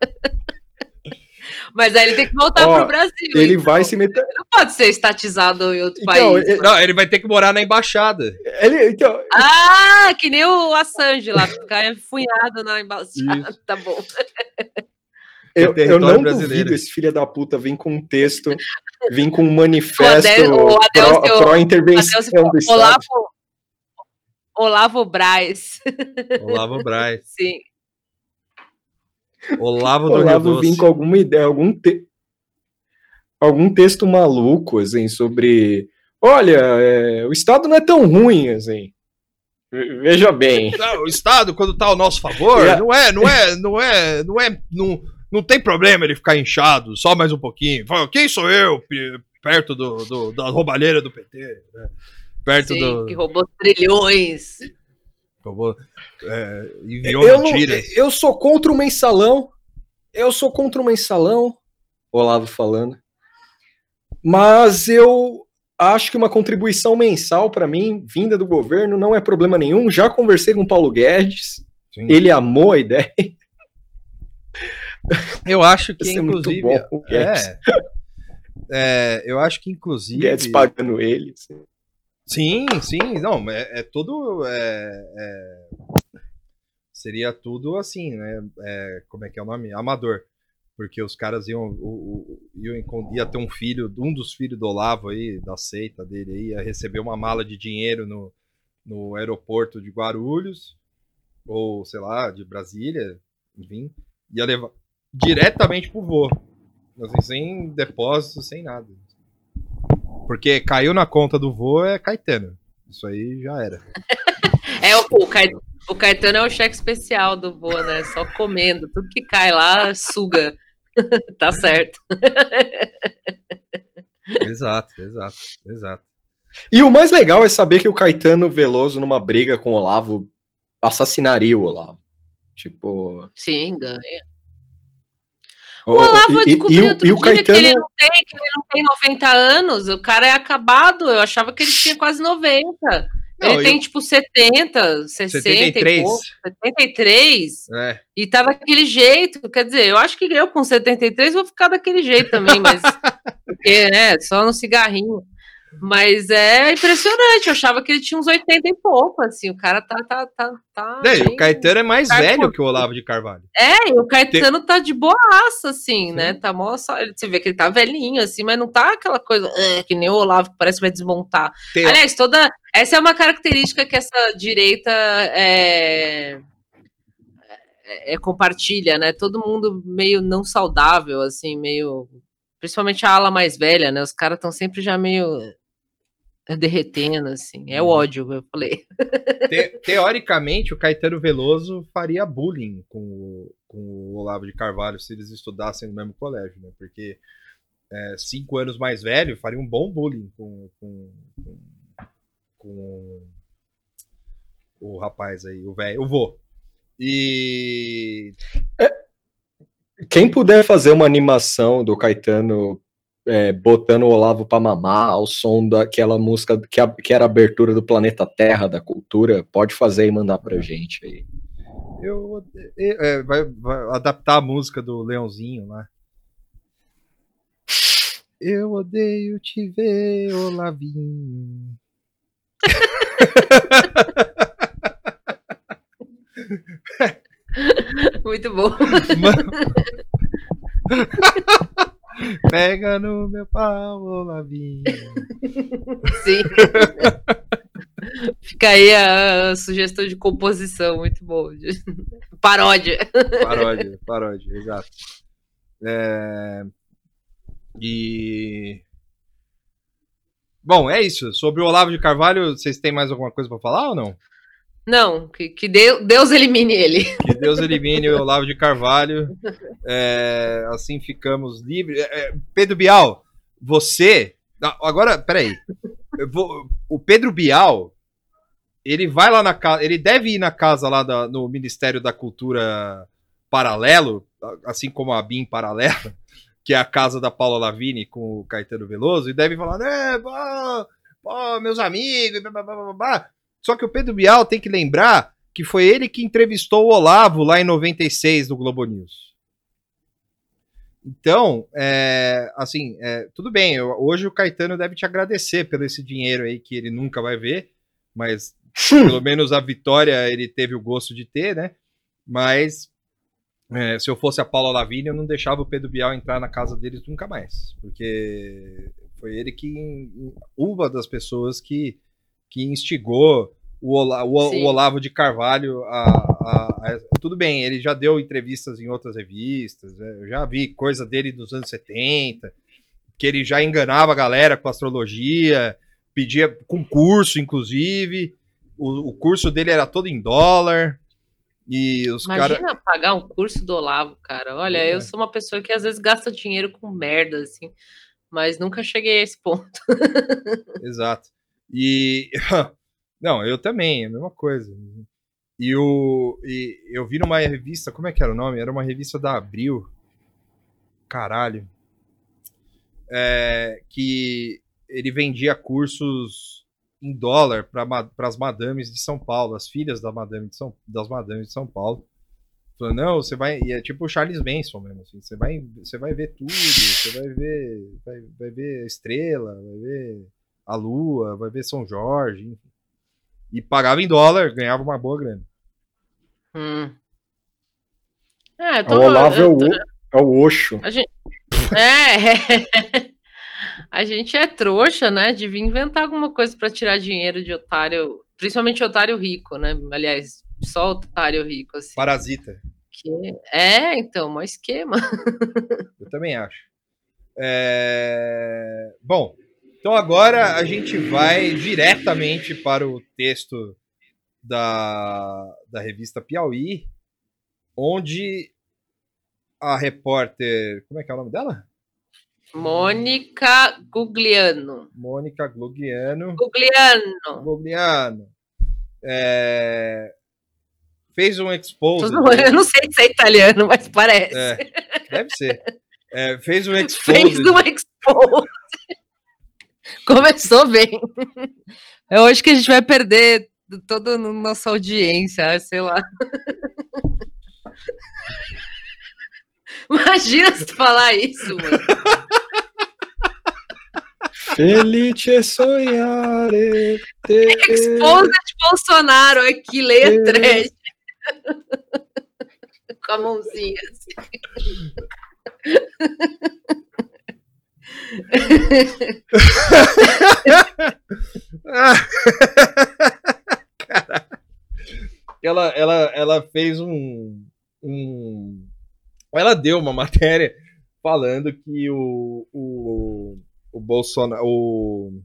Mas aí ele tem que voltar Ó, pro Brasil. Ele então. vai se meter. Ele não pode ser estatizado em outro então, país. Ele... Não, ele vai ter que morar na embaixada. Ele, então... Ah, que nem o Assange lá, ficar funhado na embaixada. Isso. Tá bom. Eu, eu, não brasileiro. duvido esse filho da puta vir com um texto, vir com um manifesto pró-intervenção pró do Estado. Olavo, Olavo Braz. Olavo Braz. Sim. Olavo do Olavo vir com alguma ideia, algum, te... algum texto maluco, assim, sobre Olha, é, o Estado não é tão ruim assim. Ve- Veja bem. Não, o Estado, quando tá ao nosso favor, É. não é, não é, não é, não é, não, não tem problema ele ficar inchado, só mais um pouquinho. Fala, quem sou eu, pe- perto do, do- da roubalheira do PT, né? Perto Sim, do... que roubou trilhões. Eu vou, é, enviou Eu, mentiras. eu sou contra o mensalão. Eu sou contra o mensalão. Olavo falando. Mas eu acho que uma contribuição mensal para mim, vinda do governo, não é problema nenhum. Já conversei com o Paulo Guedes. Sim. Ele amou a ideia. Eu acho que, é muito inclusive... bom, é, é, eu acho que, inclusive... Guedes pagando ele. Sim, sim, não, é, é tudo. é- é- seria tudo assim, né? Como é que é o nome? Amador. Porque os caras iam, o- o- iam ia ter um filho, um dos filhos do Olavo aí, da seita dele aí, ia receber uma mala de dinheiro no, no aeroporto de Guarulhos, ou sei lá, de Brasília, enfim, ia levar diretamente pro vô. Assim, sem depósito, sem nada. Porque caiu na conta do vô é Caetano. Isso aí já era. É, o, o, Caetano é o cheque especial do vô, né? Só comendo. Tudo que cai lá, suga. tá certo. exato, exato, exato. E o mais legal é saber que o Caetano Veloso, numa briga com o Olavo, assassinaria o Olavo. Tipo. Sim, ganha. O Olavo e- descobriu e e o dia que Caetano. ele não tem, que ele não tem 90 anos. O cara é acabado. Eu achava que ele tinha quase 90. Não, ele tem, o- tipo, 70, 60 73. e pouco. 73. É. E tá daquele jeito. Quer dizer, eu acho que eu com 73 vou ficar daquele jeito também, mas. porque, né, só no cigarrinho. Mas é impressionante. Eu achava que ele tinha uns 80 e pouco, assim. O cara tá. tá, tá, tá bem- o Caetano é mais Tá velho que o Olavo de Carvalho. É, e o Caetano tá de boaça, assim, né? Tá mó só. Você vê que ele tá velhinho, assim, mas não tá aquela coisa "Ah", que nem o Olavo que parece que vai desmontar. Tem- Aliás, toda. Essa é uma característica que essa direita é, é- é compartilha, né? Todo mundo meio não saudável, assim, meio. Principalmente a ala mais velha, né? Os caras estão sempre já meio derretendo, assim. É o Uhum. ódio, eu falei. Te- teoricamente, o Caetano Veloso faria bullying com o, com o Olavo de Carvalho se eles estudassem no mesmo colégio, né? Porque é, cinco anos mais velho faria um bom bullying com, com, com, com o rapaz aí, o velho, o vô. E Quem puder fazer uma animação do Caetano é, botando o Olavo pra mamar ao som daquela música que, a- que era a abertura do Planeta Terra, da cultura, pode fazer e mandar pra gente aí. eu é, vai, vai adaptar a música do Leãozinho lá. Eu odeio te ver, Olavinho. Muito bom. Pega no meu pau, Olavinho. Sim. Fica aí a sugestão de composição, muito bom. Paródia. Paródia, paródia, exato. É, E. Bom, é isso. Sobre o Olavo de Carvalho, vocês têm mais alguma coisa pra falar ou não? Não, que, que Deus, Deus elimine ele. Que Deus elimine o Olavo de Carvalho. É, assim ficamos livres. É, é, Pedro Bial, você. Agora, peraí. Vou- o Pedro Bial, ele vai lá na casa. Ele deve ir na casa lá da- no Ministério da Cultura Paralelo, assim como a BIM Paralelo, que é a casa da Paula Lavini com o Caetano Veloso, e deve falar, né, pô, pô, meus amigos, blá, blá, blá, blá. Só que o Pedro Bial tem que lembrar que foi ele que entrevistou o Olavo lá em 96 no Globo News. Então, é, assim, é, tudo bem, eu- hoje o Caetano deve te agradecer pelo esse dinheiro aí que ele nunca vai ver, mas pelo menos a vitória ele teve o gosto de ter, né? Mas é, se eu fosse a Paula Lavigne, eu não deixava o Pedro Bial entrar na casa deles nunca mais, porque foi ele que uma das pessoas que, que instigou o, Ola- o- o Olavo de Carvalho a, a- a- Tudo bem, ele já deu entrevistas em outras revistas, né? eu já vi coisa dele dos anos 70, que ele já enganava a galera com astrologia, pedia concurso, inclusive. O, o curso dele era todo em dólar. E os. Imagina pagar um curso do Olavo, cara. Olha, É. eu sou uma pessoa que às vezes gasta dinheiro com merda, assim, mas nunca cheguei a esse ponto. Exato. E. Não, eu também, é a mesma coisa. E, o, e eu vi numa revista, como é que era o nome? Era uma revista da Abril. Caralho. É, que ele vendia cursos em dólar para as madames de São Paulo, as filhas da madame de São, das madames de São Paulo. Falando, não, você vai. E é tipo o Charles Manson mesmo, assim. Você vai, você vai ver tudo, você vai ver. Vai, vai ver estrela, vai ver a lua, vai ver São Jorge, enfim. E pagava em dólar, ganhava uma boa grana. Hum. É, eu O Olavo é eu o, tô- é o Oxo. a gente, é, a gente é trouxa, né? Devia inventar alguma coisa para tirar dinheiro de otário, principalmente otário rico, né? Aliás, só otário rico, assim. Parasita, que- É, então, um esquema. eu também acho. É, Bom, então agora a gente vai diretamente para o texto da, da revista Piauí, onde a repórter. Como é que é o nome dela? Mônica Gugliano. Mônica Glugiano. Gugliano. Gugliano. é, Fez um expose. Eu não sei se é italiano, mas parece. É, deve ser. É, fez um expose. Fez uma expose. Começou bem. É hoje que a gente vai perder toda a nossa audiência, sei lá. Imagina se tu falar isso, mano. Felice sonhare. te- Expose de Bolsonaro aqui, leia trash. Com a mãozinha assim. Ela, ela, ela fez um, um. Ela deu uma matéria falando que o, o, o Bolsonaro. O,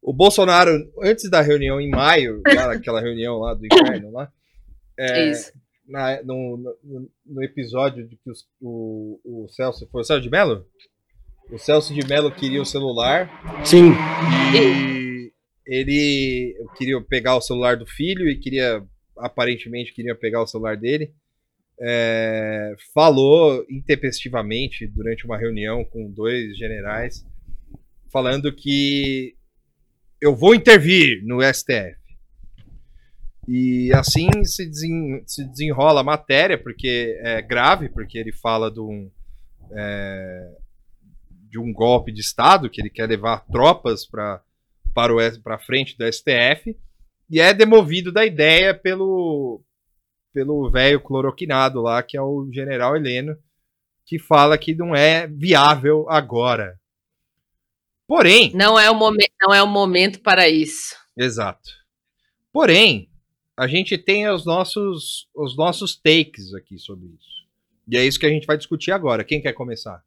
o Bolsonaro, antes da reunião em maio, lá naquela reunião lá do inverno lá, é, Isso. na- no, no, no episódio de que os- o, o Celso. Foi o Celso de Mello? O Celso de Mello queria o celular Sim. e ele queria pegar o celular do filho e queria, aparentemente, queria pegar o celular dele. É, falou intempestivamente durante uma reunião com dois generais, falando que eu vou intervir no STF. E assim se, desen- se desenrola a matéria, porque é grave, porque ele fala de um, é, de um golpe de Estado, que ele quer levar tropas pra, para o para frente do STF, e é demovido da ideia pelo pelo velho cloroquinado lá, que é o general Heleno, que fala que não é viável agora. Porém, Não é o momento, não é o momento para isso. Exato. Porém, a gente tem os nossos, os nossos takes aqui sobre isso. E é isso que a gente vai discutir agora. Quem quer começar?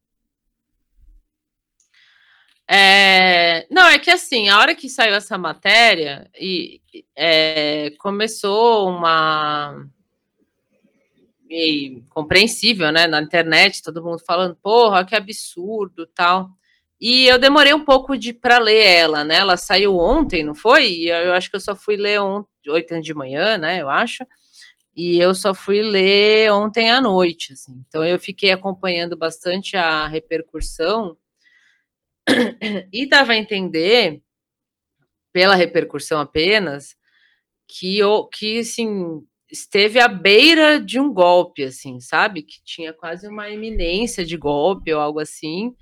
É, não, é que assim, a hora que saiu essa matéria, e é, começou uma. E compreensível, né? Na internet, todo mundo falando, porra, que absurdo tal. E eu demorei um pouco de para ler ela, né? Ela saiu ontem, não foi? E eu, eu acho que eu só fui ler ontem, oito de manhã, né? Eu acho. E eu só fui ler ontem à noite. Assim. Então eu fiquei acompanhando bastante a repercussão e dava a entender, pela repercussão apenas, que, que assim, esteve à beira de um golpe, assim, sabe? Que tinha quase uma iminência de golpe ou algo assim.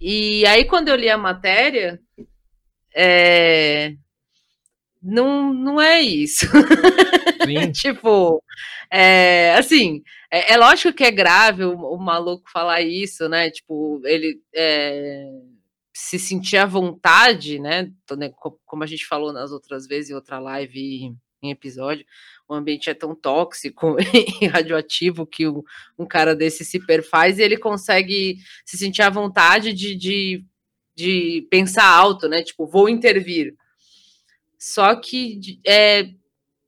E aí, quando eu li a matéria, é, não, não é isso. Tipo, é, assim, é, é lógico que é grave o, o maluco falar isso, né? Tipo, ele é, se sentir à vontade, né? Como a gente falou nas outras vezes, em outra live em episódio, o ambiente é tão tóxico e radioativo que o- um cara desse se perfaz e ele consegue se sentir à vontade de, de de pensar alto, né? Tipo, vou intervir. Só que é,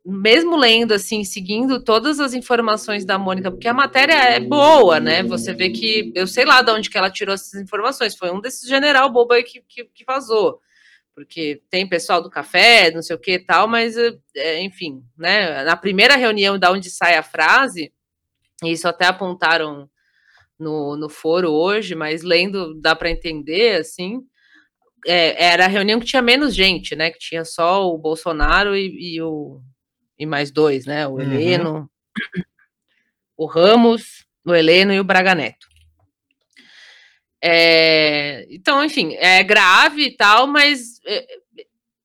mesmo lendo assim, seguindo todas as informações da Mônica, porque a matéria é boa, né? Você vê que eu sei lá de onde que ela tirou essas informações. Foi um desses general bobo aí que, que, que vazou. Porque tem pessoal do café, não sei o que e tal, mas é, enfim, né? Na primeira reunião da onde sai a frase, isso até apontaram no, no foro hoje, mas lendo dá para entender assim é, era a reunião que tinha menos gente, né? Que tinha só o Bolsonaro e, e o e mais dois, né? O uhum. Heleno, o Ramos, o Heleno e o Braga Neto. É, então, enfim, é grave e tal, mas é,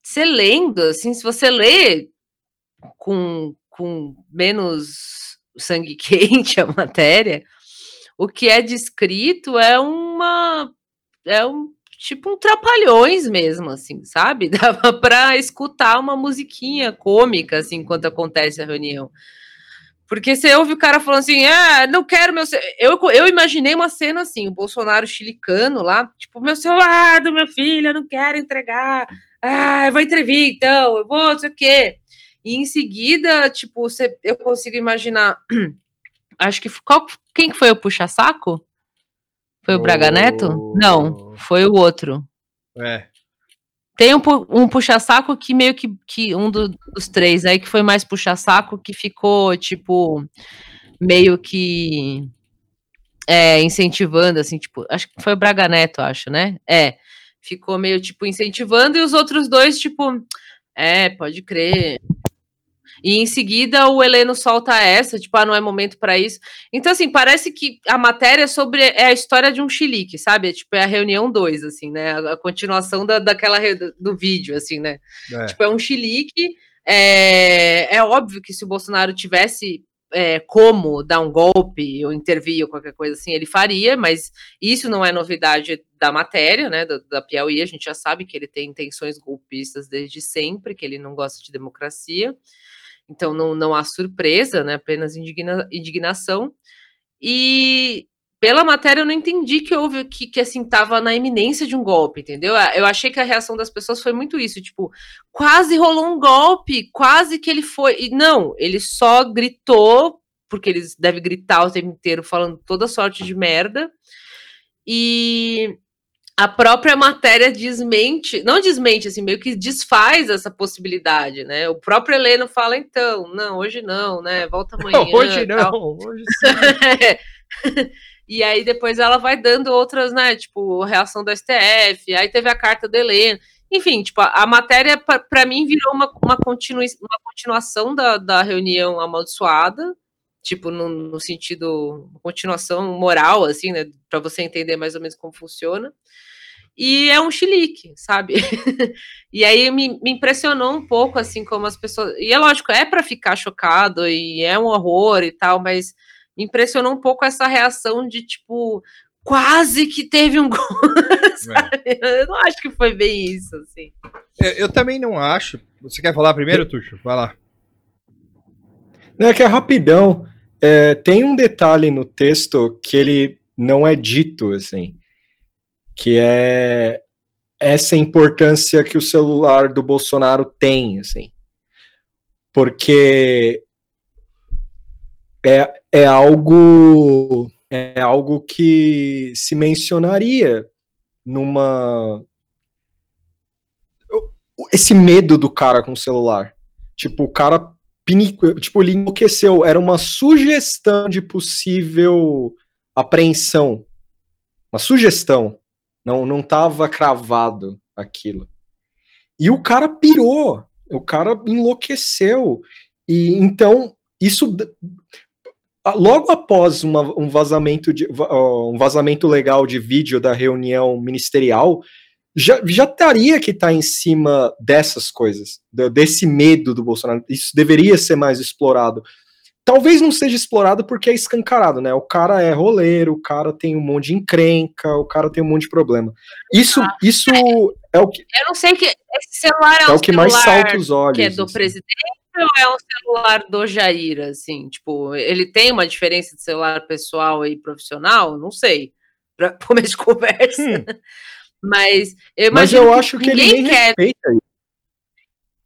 você lendo, assim, se você lê com, com menos sangue quente a matéria, o que é descrito é uma é um tipo um trapalhões mesmo, assim, sabe? Dava para escutar uma musiquinha cômica, assim, enquanto acontece a reunião. Porque você ouve o cara falando assim, ah, não quero meu eu Eu imaginei uma cena assim, o Bolsonaro chilicano lá, tipo, meu celular do meu filho, eu não quero entregar. Ah, eu vou entrevir, então, eu vou, não sei o quê. E em seguida, tipo, você, eu consigo imaginar. Acho que. Qual, quem que foi o puxa-saco? Foi o Braga Neto? Não, foi o outro. É. Tem um, um puxa-saco que meio que, que um do, dos três aí que foi mais puxa-saco que ficou, tipo, meio que é, incentivando, assim, tipo, acho que foi o Braga Neto, acho, né? É, ficou meio, tipo, incentivando e os outros dois, tipo, é, pode crer, e em seguida o Heleno solta essa, tipo, ah, não é momento para isso. Então, assim, parece que a matéria é sobre é a história de um chilique, sabe? É, tipo, é a reunião 2, assim, né? A, a continuação da, daquela do vídeo, assim, né? É. Tipo, é um chilique. É, é óbvio que se o Bolsonaro tivesse é, como dar um golpe ou intervir ou qualquer coisa assim, ele faria, mas isso não é novidade da matéria, né, da, da Piauí, a gente já sabe que ele tem intenções golpistas desde sempre, que ele não gosta de democracia. Então não, não há surpresa, né? Apenas indigna, indignação. E pela matéria eu não entendi que houve que, que assim estava na iminência de um golpe, entendeu? Ah, eu achei que a reação das pessoas foi muito isso, tipo, quase rolou um golpe, quase que ele foi. E não, ele só gritou, porque eles devem gritar o tempo inteiro falando toda sorte de merda. E a própria matéria desmente, não desmente, assim, meio que desfaz essa possibilidade, né? O próprio Heleno fala, então, não, hoje não, né? Volta amanhã. Não, hoje não, hoje sim. e aí depois ela vai dando outras, né? Tipo, reação do STF, aí teve a carta do Heleno. Enfim, tipo, a, a matéria, para mim, virou uma, uma, continu, uma continuação da, da reunião amaldiçoada, tipo, no, no sentido, continuação moral, assim, né? Para você entender mais ou menos como funciona e é um chilique, sabe? e aí me, me, impressionou um pouco, assim, como as pessoas. E é lógico, é para ficar chocado e é um horror e tal, mas me impressionou um pouco essa reação de tipo. Quase que teve um gol. É. Eu não acho que foi bem isso, assim. Eu, eu também não acho. Você quer falar primeiro, Tuxo? Vai lá. Não, é que é rapidão. É, tem um detalhe no texto que ele não é dito, assim que é essa importância que o celular do Bolsonaro tem, assim. Porque é, é algo é algo que se mencionaria numa esse medo do cara com o celular. Tipo, o cara pinico, tipo, ele enlouqueceu, era uma sugestão de possível apreensão. Uma sugestão. Não, não tava cravado aquilo. E o cara pirou, o cara enlouqueceu. E então, isso logo após uma, um vazamento de um vazamento legal de vídeo da reunião ministerial, já, já estaria que estar tá em cima dessas coisas, desse medo do Bolsonaro. Isso deveria ser mais explorado. Talvez não seja explorado porque é escancarado, né? O cara é roleiro, o cara tem um monte de encrenca, o cara tem um monte de problema. Isso, ah, isso é, é o que. Eu não sei que esse celular é, é um o que mais salta os olhos. Que é do assim. presidente ou é um celular do Jair, assim? Tipo, ele tem uma diferença de celular pessoal e profissional? Não sei. Para começo de conversa. Hum. Mas eu Mas eu acho que ele ninguém nem quer. respeita isso.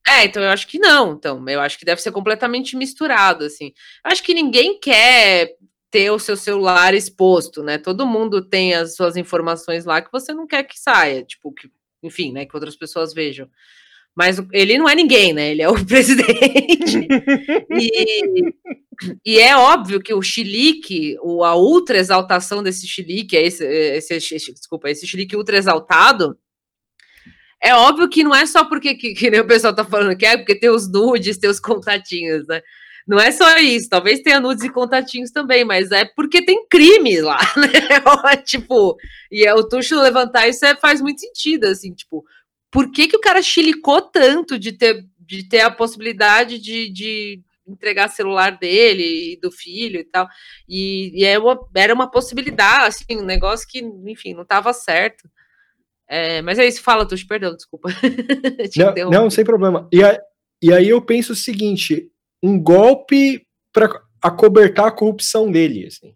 É, então eu acho que não. Então, eu acho que deve ser completamente misturado, assim. Eu acho que ninguém quer ter o seu celular exposto, né? Todo mundo tem as suas informações lá que você não quer que saia, tipo, que, enfim, né, que outras pessoas vejam. Mas ele não é ninguém, né? Ele é o presidente. e, e é óbvio que o chilique, a ultra exaltação desse chilique, é esse, esse, esse- desculpa, esse chilique ultra exaltado, é óbvio que não é só porque, que, que nem o pessoal tá falando que é porque tem os nudes, tem os contatinhos, né? Não é só isso, talvez tenha nudes e contatinhos também, mas é porque tem crime lá, né? tipo, e é, o Tuxo levantar isso é- faz muito sentido, assim, tipo, por que, que o cara chilicou tanto de ter, de ter a possibilidade de, de entregar celular dele e do filho e tal? E, e é uma- era uma possibilidade, assim, um negócio que, enfim, não estava certo. É, mas é isso, fala, Tuxo, perdão, desculpa. Não, não, sem problema. E, a- e aí eu penso o seguinte: um golpe para acobertar a corrupção dele, assim.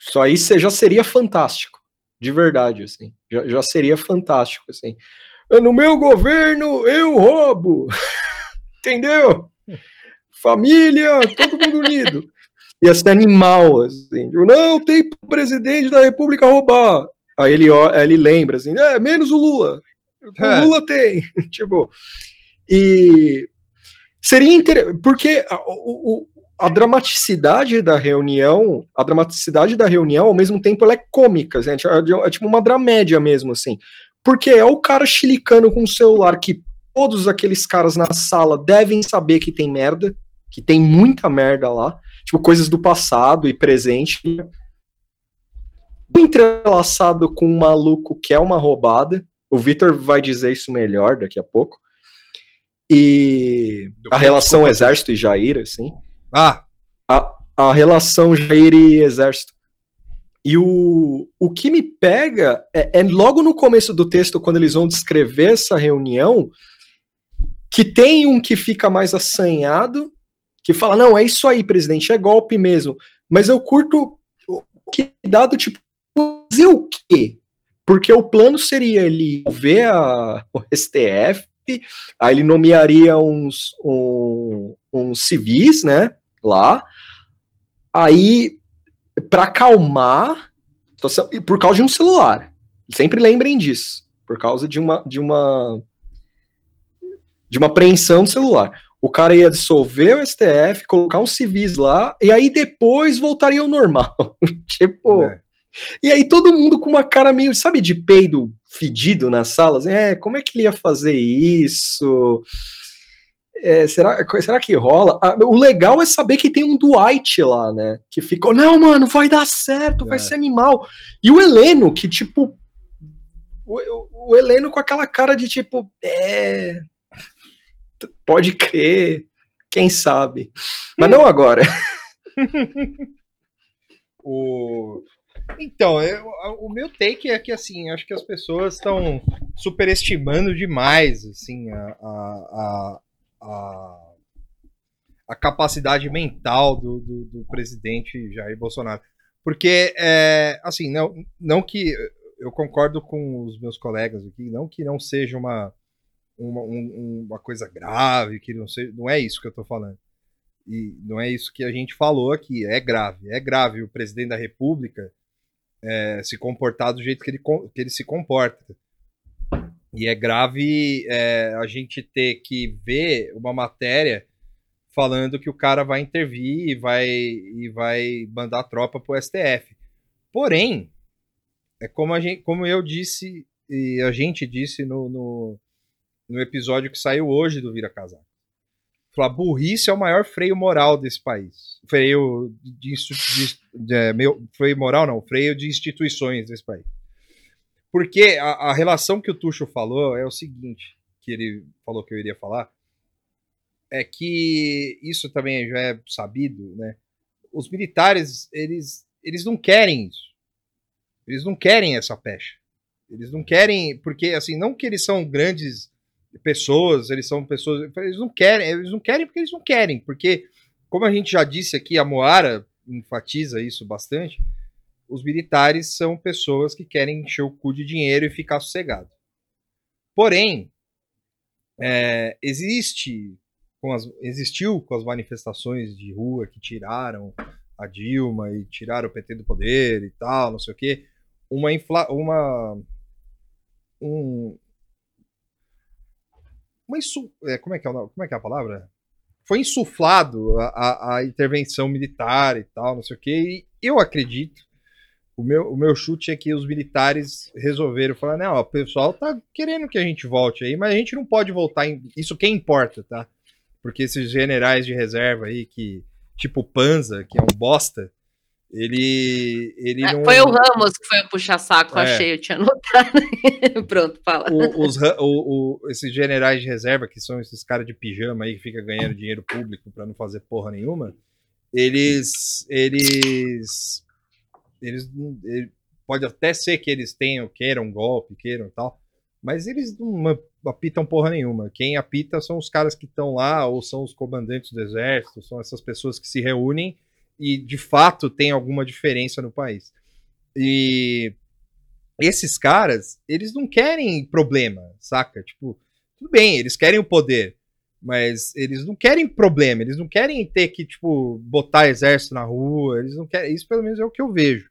Isso aí se- já seria fantástico, de verdade, assim. Já, já seria fantástico, assim. No meu governo, eu roubo. Entendeu? Família, todo mundo unido. Ia ser animal, assim. Tipo, Não, tem presidente da república roubar. Aí ele, aí ele lembra, assim, é, menos o Lula. O É. Lula tem. tipo, e seria interessante, porque a, o- a dramaticidade da reunião, a dramaticidade da reunião, ao mesmo tempo, ela é cômica, gente. É, de- é tipo uma dramédia mesmo, assim. Porque é o cara chilicando com o celular que todos aqueles caras na sala devem saber que tem merda, que tem muita merda lá, tipo coisas do passado e presente. Entrelaçado com um maluco que é uma roubada. O Vitor vai dizer isso melhor daqui a pouco. E a relação exército e Jair, assim Ah, a, a relação Jair e Exército. E o, o que me pega é, é logo no começo do texto, quando eles vão descrever essa reunião, que tem um que fica mais assanhado, que fala: não, é isso aí, presidente, é golpe mesmo. Mas eu curto o que tipo, fazer o quê? Porque o plano seria ele ver a, o STF, aí ele nomearia uns, um, civis, né? Lá. Aí, para acalmar, situação- e por causa de um celular. Sempre lembrem disso. Por causa de uma de uma de uma apreensão do celular. O cara ia dissolver o STF, colocar uns civis lá, e aí depois voltaria ao normal. tipo. É. E aí todo mundo com uma cara meio, sabe, de peido fedido nas salas. É, como é que ele ia fazer isso? É, será, será que rola? Ah, o legal é saber que tem um Dwight lá, né? Que ficou, não, mano, vai dar certo, vai É. ser animal. E o Heleno, que tipo. O, o- Heleno com aquela cara de tipo, é. Pode crer, quem sabe. Mas não agora. o... Então, eu- o meu take é que, assim, acho que as pessoas estão superestimando demais, assim, a, a, a, a, a capacidade mental do, do, do presidente Jair Bolsonaro. Porque, é, assim, não, não que eu concordo com os meus colegas aqui, não que não seja uma, uma, um- uma coisa grave, que não seja, não é isso que eu tô falando. E não é isso que a gente falou aqui, é grave. É grave o presidente da República é, se comportar do jeito que ele, que ele se comporta. E é grave é, a gente ter que ver uma matéria falando que o cara vai intervir e vai, e vai mandar tropa pro STF. Porém, é como, a gente, como eu disse e a gente disse no, no, no episódio que saiu hoje do Vira Casaco. A burrice é o maior freio moral desse país. Freio de, de- de- é, meu, freio moral não, freio de instituições desse país. Porque a, a relação que o Tuxo falou é o seguinte, que ele falou que eu iria falar, é que isso também já é sabido, né? Os militares, eles, eles não querem isso. Eles não querem essa pecha. Eles não querem, porque assim, não que eles são grandes pessoas, eles são pessoas, eles não querem, eles não querem porque eles não querem, porque como a gente já disse aqui, a Moara enfatiza isso bastante. Os militares são pessoas que querem encher o cu de dinheiro e ficar sossegado. Porém, é, existe, com as, existiu com as manifestações de rua que tiraram a Dilma e tiraram o PT do poder e tal, não sei o quê, uma, infla, uma um, uma insu, é, como, é que é, o- como é que é a palavra? Foi insuflado a, a, a intervenção militar e tal, não sei o quê, e eu acredito, o meu, o meu chute é que os militares resolveram falar, não, ó, o pessoal tá querendo que a gente volte aí, mas a gente não pode voltar em... Isso quem importa, tá? Porque esses generais de reserva aí, que tipo Panza, que é um bosta, ele, ele É, não... Foi o Ramos que foi puxar saco, É. achei, eu tinha notado. Pronto, fala. o- os, o- o- esses generais de reserva, que são esses caras de pijama aí que fica ganhando dinheiro público pra não fazer porra nenhuma, eles. Eles. Eles. ele- pode até ser que eles tenham, queiram golpe, queiram tal, mas eles não apitam porra nenhuma. Quem apita são os caras que estão lá, ou são os comandantes do exército, são essas pessoas que se reúnem e de fato tem alguma diferença no país. E esses caras, eles não querem problema, saca? Tipo, tudo bem, eles querem o poder, mas eles não querem problema, eles não querem ter que, tipo, botar exército na rua, eles não querem, isso pelo menos é o que eu vejo.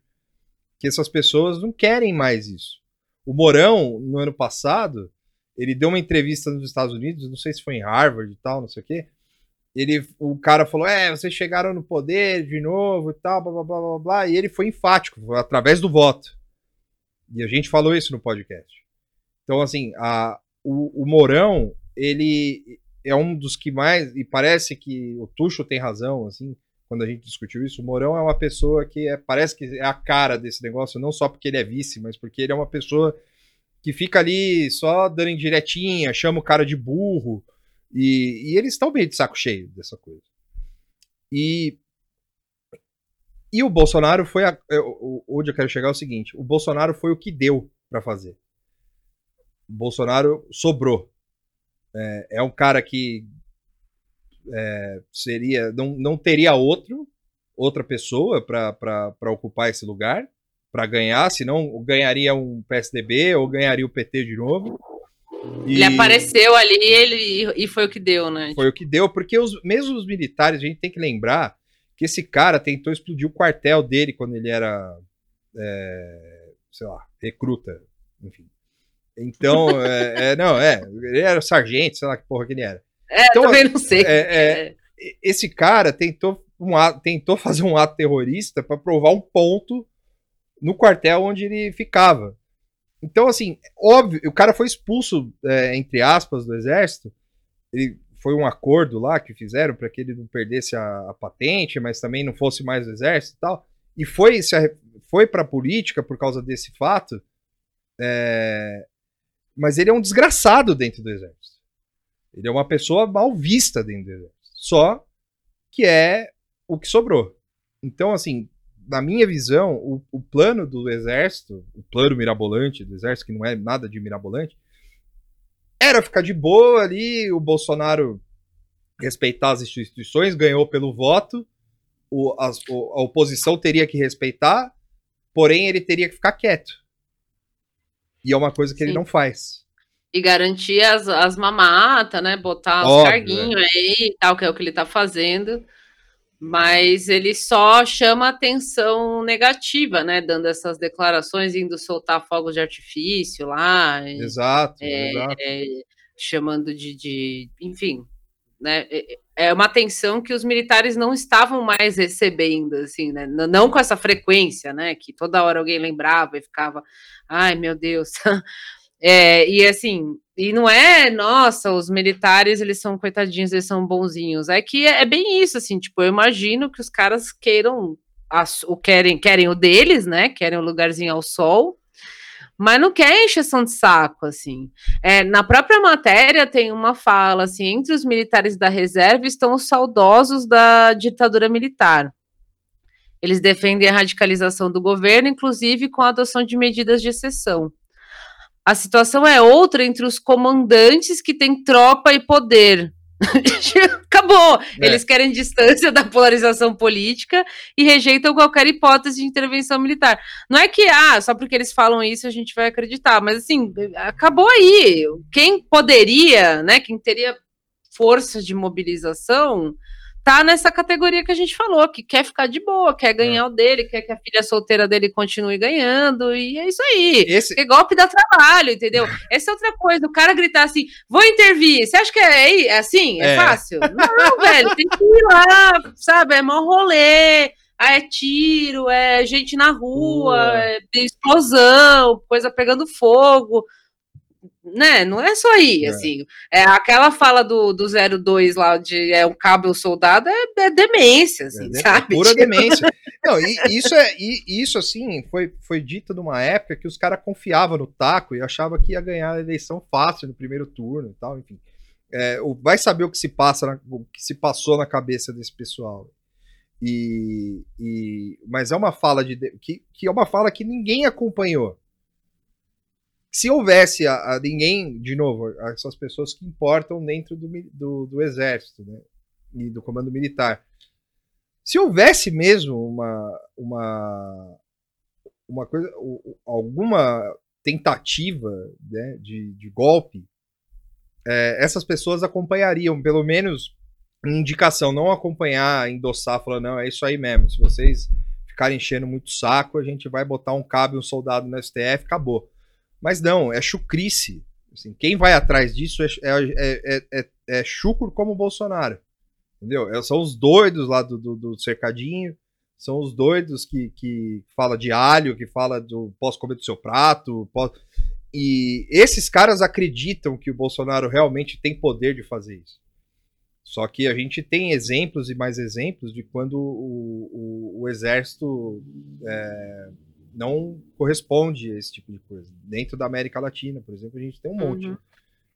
Que essas pessoas não querem mais isso. O Morão, no ano passado, ele deu uma entrevista nos Estados Unidos, não sei se foi em Harvard e tal, não sei o quê. Ele, o cara falou: É, vocês chegaram no poder de novo e tal, blá blá blá blá blá. E ele foi enfático, foi através do voto. E a gente falou isso no podcast. Então, assim, a, o, o Mourão, ele é um dos que mais. E parece que o Tuxo tem razão, assim, quando a gente discutiu isso. O Mourão é uma pessoa que é, parece que é a cara desse negócio, não só porque ele é vice, mas porque ele é uma pessoa que fica ali só dando indiretinha, chama o cara de burro. E, e eles estão meio de saco cheio dessa coisa. E e o Bolsonaro foi. A, eu- onde eu quero chegar é o seguinte: o Bolsonaro foi o que deu pra fazer. O Bolsonaro sobrou. É, é um cara que é, seria. Não, não teria outro, outra pessoa pra ocupar esse lugar, pra ganhar, senão ganharia um PSDB ou ganharia o PT de novo. Ele apareceu ali ele, e foi o que deu, né? Foi o que deu, porque os, mesmo os militares, a gente tem que lembrar que esse cara tentou explodir o quartel dele quando ele era, é, sei lá, recruta, enfim. Então, é, é, não, é, ele era sargento, sei lá que porra que ele era. É, Então, também não sei. é, é, esse cara tentou, um ato- tentou fazer um ato terrorista para provar um ponto no quartel onde ele ficava. Então, assim, óbvio, o cara foi expulso, é, entre aspas, do exército. Ele foi um acordo lá que fizeram para que ele não perdesse a, a patente, mas também não fosse mais do exército e tal. E foi, se foi para política por causa desse fato. é, mas ele é um desgraçado dentro do exército. Ele é uma pessoa mal vista dentro do exército. Só que é o que sobrou. Então, assim, na minha visão, o, o plano do exército, o plano mirabolante do exército, que não é nada de mirabolante, era ficar de boa ali, o Bolsonaro respeitar as instituições, ganhou pelo voto, o- o- a oposição teria que respeitar, porém ele teria que ficar quieto. E é uma coisa que ele Sim. não faz. E garantir as, as mamatas, né? Botar os carguinhos aí e tal, que é o que ele tá fazendo. Mas ele só chama atenção negativa, né? Dando essas declarações, indo soltar fogos de artifício lá. e- Exato, é, exato. é, chamando de, de- enfim, né? É- É uma atenção que os militares não estavam mais recebendo, assim, né? Não com essa frequência, né? Que toda hora alguém lembrava e ficava, ai meu Deus. É, e assim, e não é, nossa, os militares, eles são coitadinhos, eles são bonzinhos. É que é, é bem isso, assim, tipo, eu imagino que os caras queiram as- o querem, querem o deles, né? Querem o lugarzinho ao sol, mas não querem encheção de saco, assim. É, na própria matéria tem uma fala assim: entre os militares da reserva estão os saudosos da ditadura militar. Eles defendem a radicalização do governo, inclusive com a adoção de medidas de exceção. A situação é outra entre os comandantes que têm tropa e poder, Acabou. É. Eles querem distância da polarização política e rejeitam qualquer hipótese de intervenção militar. Não é que, ah, só porque eles falam isso a gente vai acreditar, mas assim, acabou aí. Quem poderia, né, quem teria força de mobilização, tá nessa categoria que a gente falou, que quer ficar de boa, quer ganhar o dele, quer que a filha solteira dele continue ganhando, e é isso aí. Esse, golpe dá trabalho, entendeu? Essa é outra coisa. O cara gritar assim, vou intervir. Você acha que é, é assim? É, É. fácil? Não, velho. Tem que ir lá, sabe? É mó rolê. É tiro, é gente na rua, Rua. é explosão, coisa pegando fogo. Né? Não é só aí, É. assim. É, aquela fala do, do 02 lá de é um cabo soldado é, é demência, assim, É, de- sabe? Pura Tipo, demência. Não, e isso é e isso assim foi, foi dito numa época que os caras confiavam no taco e achavam que ia ganhar a eleição fácil no primeiro turno e tal, enfim. É, vai saber o que se passa, na- o que se passou na cabeça desse pessoal. E, e- mas é uma fala de- que, que é uma fala que ninguém acompanhou. Se houvesse a, a ninguém, de novo, essas pessoas que importam dentro do, do, do exército, né, e do comando militar. Se houvesse mesmo uma uma uma coisa, alguma tentativa né, de, de golpe, é, essas pessoas acompanhariam, pelo menos indicação, não acompanhar, endossar, falar, não, é isso aí mesmo. Se vocês ficarem enchendo muito saco, a gente vai botar um cabo um soldado no STF, acabou. Mas não, é chucrice. Assim, quem vai atrás disso é, é, é, é, é chucro como o Bolsonaro. Entendeu? É- São os doidos lá do, do, do cercadinho, são os doidos que, que fala de alho, que fala do posso comer do seu prato. Posso... E esses caras acreditam que o Bolsonaro realmente tem poder de fazer isso. Só que a gente tem exemplos e mais exemplos de quando o, o, o exército é, não corresponde a esse tipo de coisa. Dentro da América Latina, por exemplo, a gente tem um monte Uhum.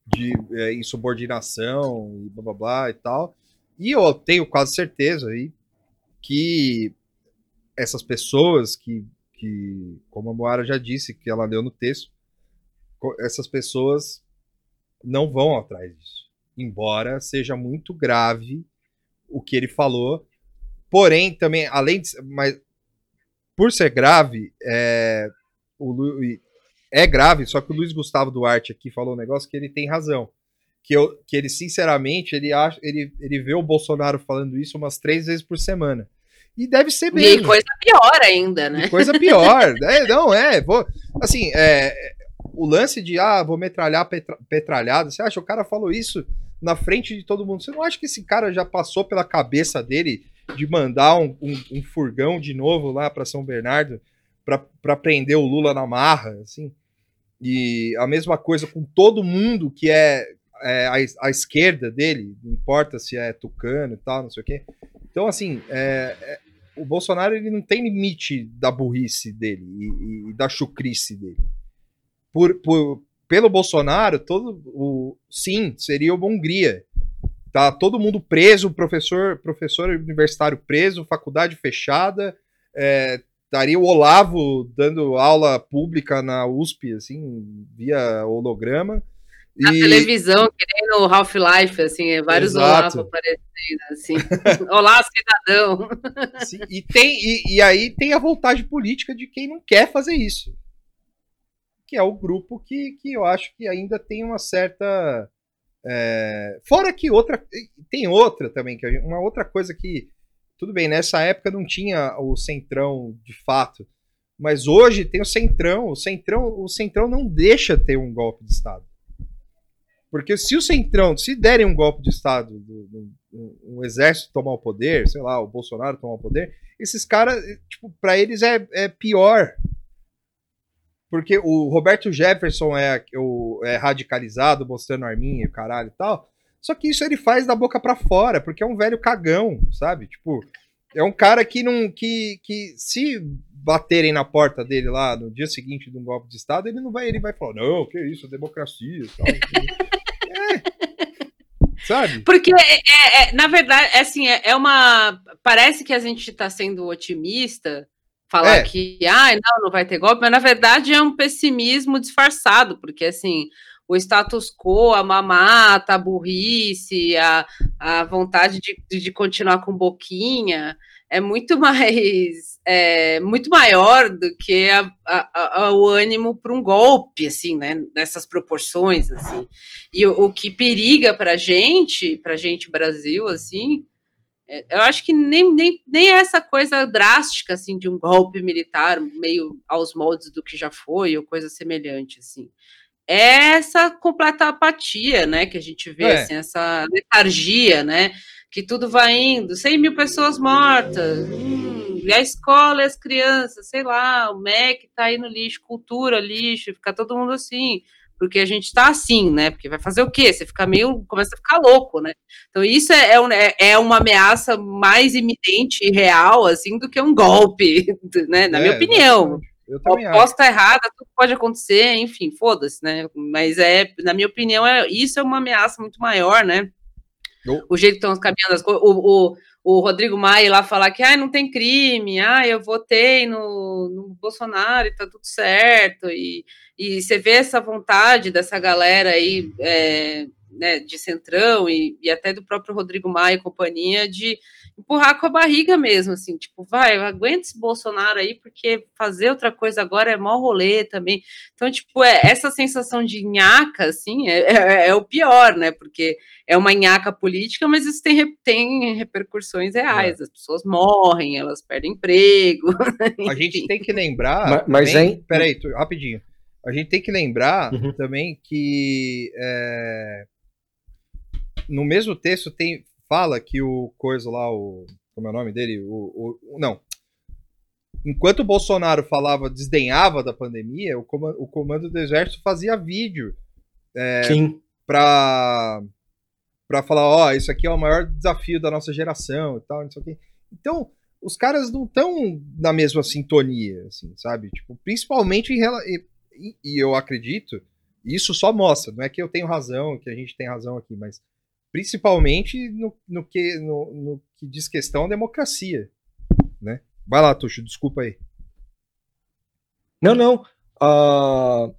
de é, insubordinação e blá blá blá e tal. E eu tenho quase certeza aí que essas pessoas que, que, como a Moara já disse, que ela leu no texto, essas pessoas não vão atrás disso. Embora seja muito grave o que ele falou. Porém, também, além de. Mas, por ser grave, é, o Lu- é grave, só que o Luiz Gustavo Duarte aqui falou um negócio que ele tem razão. Que, eu, que ele, sinceramente, ele, acha, ele, ele vê o Bolsonaro falando isso umas três vezes por semana. E deve ser E mesmo. coisa pior ainda, né? E coisa pior. é, não, é. Vou, assim, é, o lance de, ah, vou metralhar petra, petralhada. Você acha? O cara falou isso na frente de todo mundo. Você não acha que esse cara já passou pela cabeça dele de mandar um, um, um furgão de novo lá para São Bernardo para prender o Lula na marra, assim? E a mesma coisa com todo mundo que é, é a, a esquerda dele, não importa se é tucano e tal, não sei o quê. Então, assim, é, é, o Bolsonaro ele não tem limite da burrice dele e, e da chucrice dele. Por, por, pelo Bolsonaro, todo o sim seria uma Hungria. Tá todo mundo preso, professor, professor universitário preso, faculdade fechada, é, estaria o Olavo dando aula pública na USP, assim, via holograma. Na televisão, que nem no Half-Life, assim, é vários Exato. Olavo aparecendo, assim. Olá, cidadão. Sim, e, tem, e, e aí tem a voltagem política de quem não quer fazer isso. Que é o grupo que, que eu acho que ainda tem uma certa. É, Fora que outra. Tem outra também, que uma outra coisa que. Tudo bem, nessa época não tinha o Centrão de fato. Mas hoje tem o Centrão. O Centrão, o Centrão não deixa ter um golpe de Estado. Porque se o Centrão, se derem um golpe de Estado, do, do, um, exército tomar o poder, sei lá, o Bolsonaro tomar o poder, esses caras, tipo, eles é, é pior. Porque o Roberto Jefferson é, o, é radicalizado, mostrando arminha e caralho e tal. Só que isso ele faz da boca pra fora, porque é um velho cagão, sabe? Tipo, é um cara que não. que, que se baterem na porta dele lá no dia seguinte de um golpe de Estado, ele não vai, ele vai falar, não, que isso, democracia e tal. é. Sabe? Porque, é, é, é, na verdade, é assim, é, é uma. Parece que a gente está sendo otimista, falar É. que, ah, não, não vai ter golpe, mas na verdade é um pessimismo disfarçado, porque assim. O status quo, a mamata, a burrice, a, a vontade de, de continuar com boquinha, é muito mais é, muito maior do que a, a, a, o ânimo para um golpe, assim, né? Nessas proporções, assim. E o, o que periga para a gente, para a gente Brasil, assim, eu acho que nem, nem, nem essa coisa drástica, assim, de um golpe militar, meio aos moldes do que já foi, ou coisa semelhante, assim. É essa completa apatia, né, que a gente vê, é. assim, essa letargia, né, que tudo vai indo, 100 mil pessoas mortas, hum, e a escola e as crianças, sei lá, o MEC tá aí no lixo, cultura, lixo, fica todo mundo assim, porque a gente tá assim, né, porque vai fazer o quê? Você fica meio, começa a ficar louco, né, então isso é, é, é uma ameaça mais iminente e real, assim, do que um golpe, né, na é, minha opinião. Eu posso estar errada, tudo pode acontecer, enfim, foda-se, né, mas é, na minha opinião, é, isso é uma ameaça muito maior, né, o jeito que estão caminhando as coisas. O, o, o Rodrigo Maia lá falar que ah, não tem crime, ah, eu votei no, no Bolsonaro e tá tudo certo. E, e você vê essa vontade dessa galera aí é, né, de Centrão e, e até do próprio Rodrigo Maia e companhia de empurrar com a barriga mesmo, assim, tipo, vai, aguenta esse Bolsonaro aí, porque fazer outra coisa agora é mó rolê também. Então, tipo, é, essa sensação de nhaca, assim, é, é, é o pior, né? Porque é uma nhaca política, mas isso tem, tem repercussões reais. É. As pessoas morrem, elas perdem emprego. A gente tem que lembrar. Mas, mas também, hein? Peraí, tu, rapidinho. A gente tem que lembrar uhum. também que é, no mesmo texto tem fala que o coisa lá, o. Como é o nome dele? O, o, não. Enquanto o Bolsonaro falava, desdenhava da pandemia, o comando, o comando do exército fazia vídeo. É, Sim. Pra, pra falar, ó, oh, isso aqui é o maior desafio da nossa geração e tal, não sei o quê. Então, os caras não estão na mesma sintonia, assim, sabe? Tipo, principalmente em relação. E, e eu acredito, isso só mostra, não é que eu tenho razão, que a gente tem razão aqui, mas principalmente no, no, que, no, no que diz questão à democracia. Né? Vai lá, Tuxo, desculpa aí. Não, não. Uh,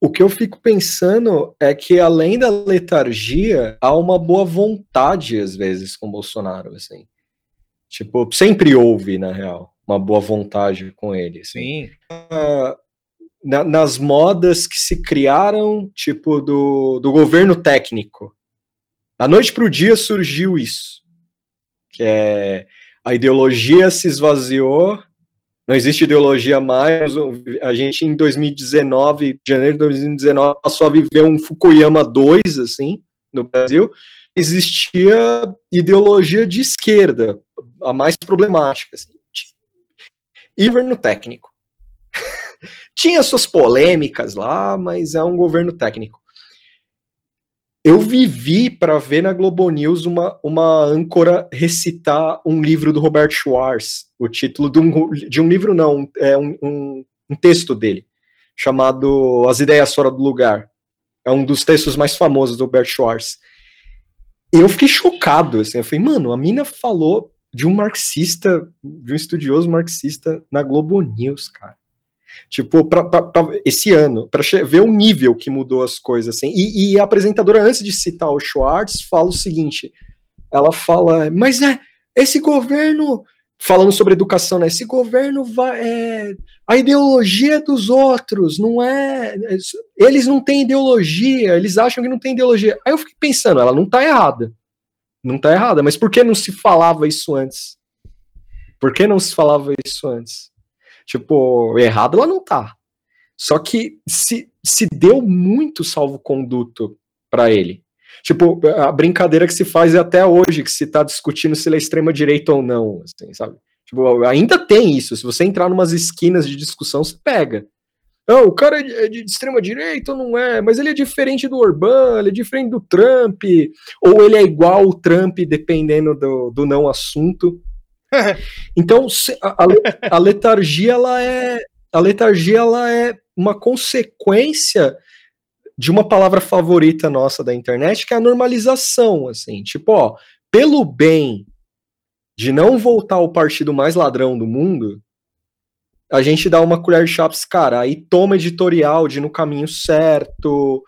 o que eu fico pensando é que, além da letargia, há uma boa vontade, às vezes, com Bolsonaro, assim. Tipo, sempre houve, na real, uma boa vontade com ele. Assim. Sim. Uh, na, nas modas que se criaram, tipo, do, do governo técnico. Da noite para o dia surgiu isso. Que é a ideologia se esvaziou, não existe ideologia mais. A gente, em 2019, janeiro de 2019, passou a viver um Fukuyama 2, assim, no Brasil. Existia ideologia de esquerda, a mais problemática. Assim. Governo técnico. Tinha suas polêmicas lá, mas é um governo técnico. Eu vivi para ver na Globo News uma, uma âncora recitar um livro do Robert Schwartz, o título de um, de um livro, não, é um, um, um texto dele, chamado As Ideias Fora do Lugar. É um dos textos mais famosos do Robert Schwartz. Eu fiquei chocado, assim, eu falei, mano, a mina falou de um marxista, de um estudioso marxista na Globo News, cara. Tipo, pra, pra, pra esse ano, para ver o nível que mudou as coisas, assim. E, e, a apresentadora, antes de citar o Schwartz, fala o seguinte: ela fala, mas é, esse governo, falando sobre educação, né? Esse governo vai. É, a ideologia é dos outros, não é. Eles não têm ideologia, eles acham que não tem ideologia. Aí eu fiquei pensando, ela não tá errada. Não tá errada, mas por que não se falava isso antes? Por que não se falava isso antes? Tipo, errado ela não tá. Só que se, se deu muito salvo-conduto para ele. Tipo, a brincadeira que se faz é até hoje, que se tá discutindo se ele é extrema-direita ou não, assim, sabe? Tipo, ainda tem isso. Se você entrar numas esquinas de discussão, você pega. Não, o cara é de, extrema direita ou não é? Mas ele é diferente do Orbán, ele é diferente do Trump, ou ele é igual o Trump, dependendo do, do não assunto. então, a, a letargia ela é a letargia ela é uma consequência de uma palavra favorita nossa da internet, que é a normalização, assim, tipo, ó, pelo bem de não voltar ao partido mais ladrão do mundo, a gente dá uma colher de chá cara. Aí toma editorial de no caminho certo,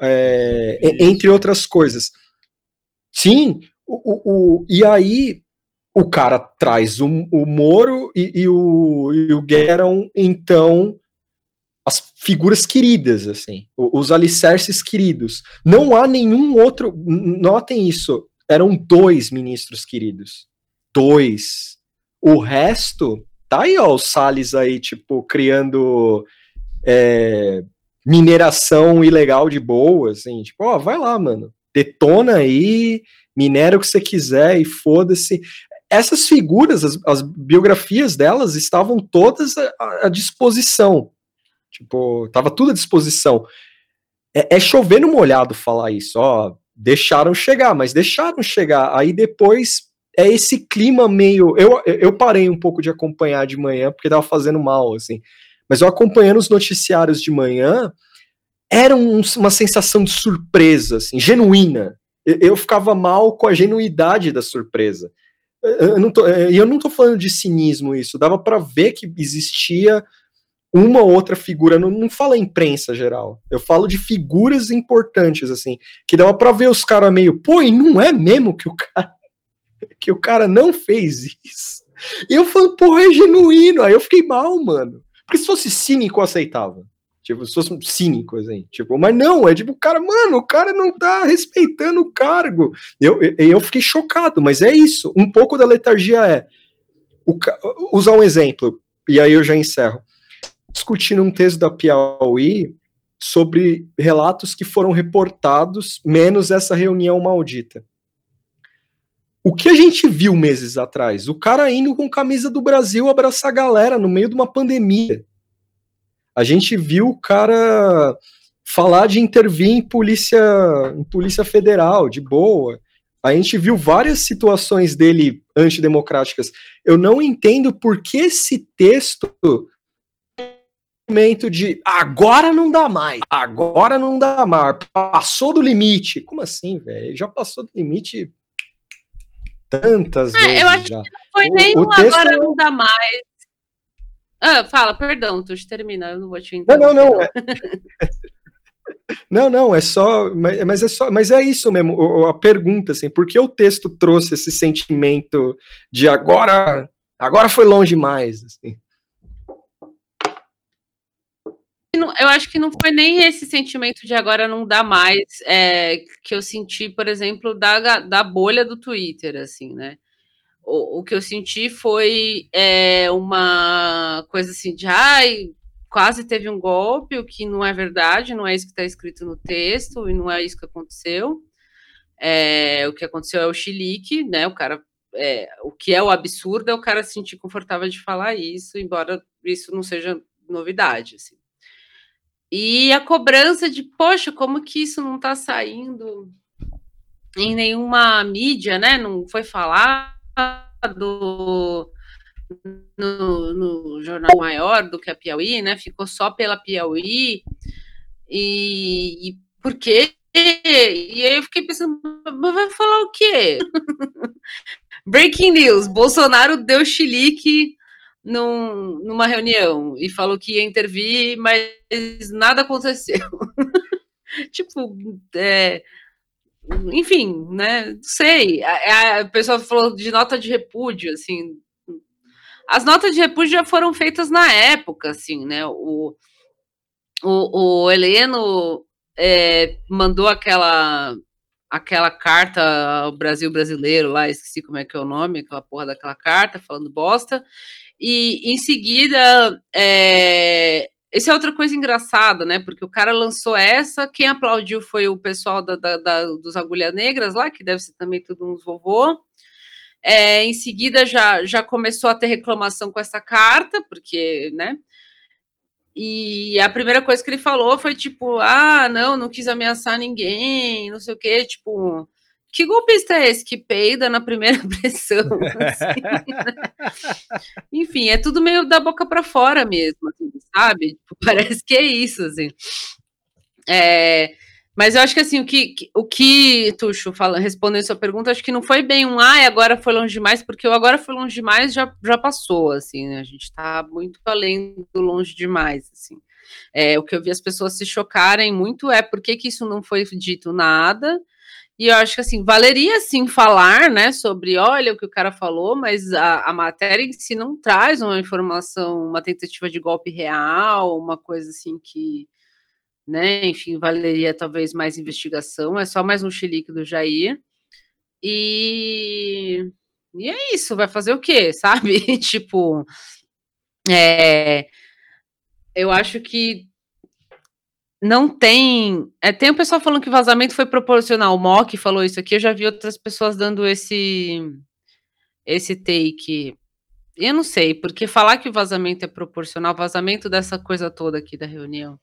é, entre outras coisas. Sim, o, o, o- e aí o cara traz o, o Moro e, e o, e o Gueron, então, as figuras queridas, assim, os alicerces queridos. Não há nenhum outro. Notem isso, eram dois ministros queridos. Dois. O resto, tá aí, ó, o Salles aí, tipo, criando é, mineração ilegal de boa, assim, tipo, ó, vai lá, mano. Detona aí, minera o que você quiser e foda-se. Essas figuras, as, as biografias delas estavam todas à, à disposição. Tipo, tava tudo à disposição. É, é chover no molhado falar isso, ó. Deixaram chegar, mas deixaram chegar. Aí depois é esse clima meio. Eu, eu parei um pouco de acompanhar de manhã, porque tava fazendo mal, assim. Mas eu acompanhando os noticiários de manhã, era um- uma sensação de surpresa, assim, genuína. Eu, eu ficava mal com a genuidade da surpresa. Eu não tô, e eu não tô falando de cinismo isso, dava para ver que existia uma ou outra figura, não, não falo imprensa geral, eu falo de figuras importantes, assim, que dava para ver os caras meio, pô, e não é mesmo que o cara, que o cara não fez isso? E eu falo, porra, é genuíno, aí eu fiquei mal, mano. Porque se fosse cínico, eu aceitava. Tipo, se fosse cínico, assim. Tipo, mas não, é tipo, cara, mano, o cara não tá respeitando o cargo. Eu, eu, eu fiquei chocado, mas é isso. Um pouco da letargia é. O, usar um exemplo, e aí eu já encerro. Discutindo um texto da Piauí sobre relatos que foram reportados, menos essa reunião maldita. O que a gente viu meses atrás? O cara indo com camisa do Brasil abraçar a galera no meio de uma pandemia. A gente viu o cara falar de intervir em polícia, em polícia federal, de boa. A gente viu várias situações dele antidemocráticas. Eu não entendo por que esse texto momento de agora não dá mais, agora não dá mais, passou do limite. Como assim, velho? Já passou do limite tantas vezes. É, eu acho já. que não foi O- nem o um texto agora não dá mais. Ah, fala, perdão, tu termina, eu não vou te Não, interromper. não, não. é- Não, não, é só, mas, é só, mas é isso mesmo, a pergunta assim, por que o texto trouxe esse sentimento de agora, agora foi longe demais, assim. não- eu acho que não foi nem esse sentimento de agora não dá mais é, que eu senti, por exemplo, da, da bolha do Twitter, assim, né? O, o que eu senti foi é, uma coisa assim de ai, quase teve um golpe, o que não é verdade, não é isso que está escrito no texto, e não é isso que aconteceu. É, o que aconteceu é o chilique, né? O cara. é, o que é o absurdo é o cara se sentir confortável de falar isso, embora isso não seja novidade. Assim. E a cobrança de, poxa, como que isso não está saindo em nenhuma mídia, né? Não foi falado no, no jornal maior do que a Piauí, né? Ficou só pela Piauí. E, e por quê? E aí eu fiquei pensando, vai falar o quê? Breaking news: Bolsonaro deu chilique num, numa reunião e falou que ia intervir, mas nada aconteceu. tipo, é, enfim, né? Não sei. A, a pessoa falou de nota de repúdio, assim. As notas de repúdio já foram feitas na época, assim, né? O, o, o Heleno é, mandou aquela aquela carta ao Brasil brasileiro lá, esqueci como é que é o nome, aquela porra daquela carta, falando bosta. E em seguida, é, essa é outra coisa engraçada, né? Porque o cara lançou essa, quem aplaudiu foi o pessoal da, da, da, dos Agulhas Negras lá, que deve ser também tudo uns vovô. É, em seguida já, já começou a ter reclamação com essa carta, porque, né? E a primeira coisa que ele falou foi tipo, ah, não, não quis ameaçar ninguém, não sei o quê, tipo, que golpista é esse que peida na primeira pressão? Assim, né? Enfim, é tudo meio da boca para fora mesmo, assim, sabe? Tipo, parece que é isso, assim. É, Mas eu acho que assim, o que, o que Tuxo, fala, respondendo sua pergunta, acho que não foi bem um ai, agora foi longe demais, porque o agora foi longe demais já, já passou, assim, né? A gente tá muito além do longe demais, assim. É, o que eu vi as pessoas se chocarem muito é por que, que isso não foi dito nada. E eu acho que assim, valeria sim falar, né, sobre olha o que o cara falou, mas a, a matéria em si não traz uma informação, uma tentativa de golpe real, uma coisa assim que né? Enfim, valeria talvez mais investigação, é só mais um chilique do Jair. E, e é isso, vai fazer o quê, sabe? tipo, é, eu acho que não tem. É, tem o pessoal falando que vazamento foi proporcional. O Mock falou isso aqui, eu já vi outras pessoas dando esse, esse take. Eu não sei, porque falar que o vazamento é proporcional, vazamento dessa coisa toda aqui da reunião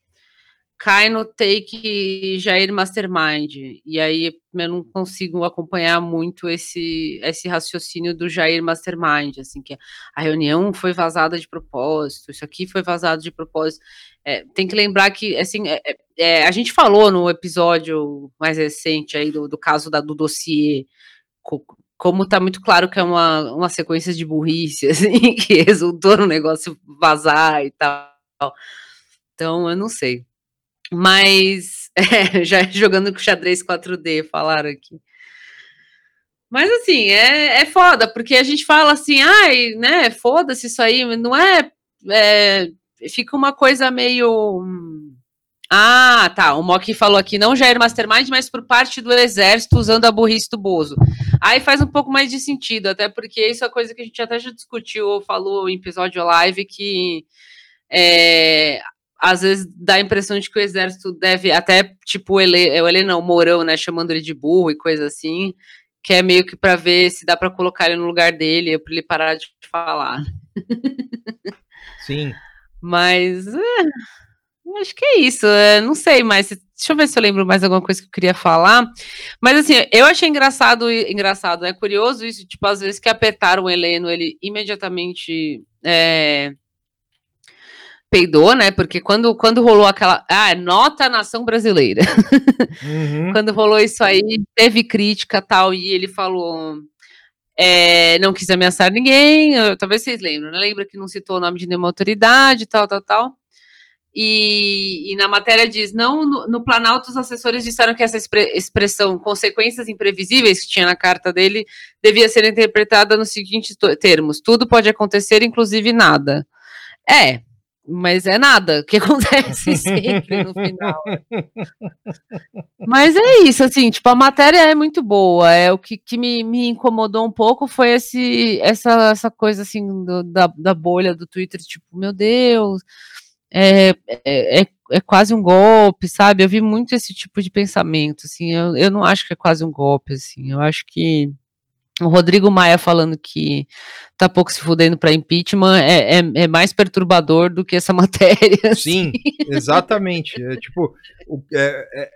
cai no take Jair Mastermind. E aí eu não consigo acompanhar muito esse, esse raciocínio do Jair Mastermind, assim, que a reunião foi vazada de propósito, isso aqui foi vazado de propósito. É, tem que lembrar que, assim, é, é, a gente falou no episódio mais recente aí do, do caso da, do dossiê, co, como tá muito claro que é uma, uma sequência de burrice, assim, que resultou no negócio vazar e tal. Então, eu não sei. Mas, é, já jogando com xadrez 4D, falaram aqui. Mas, assim, é, é foda, porque a gente fala assim, ai, né, foda-se isso aí, não é, é, Fica uma coisa meio. Ah, tá. O Mock falou aqui, não Jair Mastermind, mas por parte do exército usando a burrice do Bozo. Aí faz um pouco mais de sentido, até porque isso é coisa que a gente até já discutiu ou falou em episódio live, que é, às vezes dá a impressão de que o exército deve, até tipo o Ele, o Ele não, Mourão, né, chamando ele de burro e coisa assim, que é meio que para ver se dá para colocar ele no lugar dele, para ele parar de falar. Sim. Mas é, acho que é isso. É, não sei mais. Deixa eu ver se eu lembro mais alguma coisa que eu queria falar. Mas assim, eu achei engraçado, engraçado, é né? curioso isso, tipo, às vezes que apertaram o Heleno, ele imediatamente é, peidou, né? Porque quando, quando rolou aquela. Ah, nota a nação brasileira. Uhum. quando rolou isso aí, teve crítica tal, e ele falou. É, não quis ameaçar ninguém, eu, talvez vocês lembrem, né? Lembra que não citou o nome de nenhuma autoridade, tal, tal, tal. E, e na matéria diz: não, no, no, Planalto, os assessores disseram que essa expre, expressão consequências imprevisíveis que tinha na carta dele devia ser interpretada nos seguintes termos: tudo pode acontecer, inclusive nada. É, mas é nada que acontece sempre no final. Mas é isso, assim, tipo, a matéria é muito boa. É o que, que me, me incomodou um pouco foi esse, essa, essa coisa assim do, da, da bolha do Twitter, tipo, meu Deus, é, é, é, é, quase um golpe, sabe? Eu vi muito esse tipo de pensamento, assim, eu, eu não acho que é quase um golpe, assim, eu acho que o Rodrigo Maia falando que tá pouco se fudendo para impeachment é, é, é, mais perturbador do que essa matéria. Assim. Sim, exatamente. É tipo, o, é,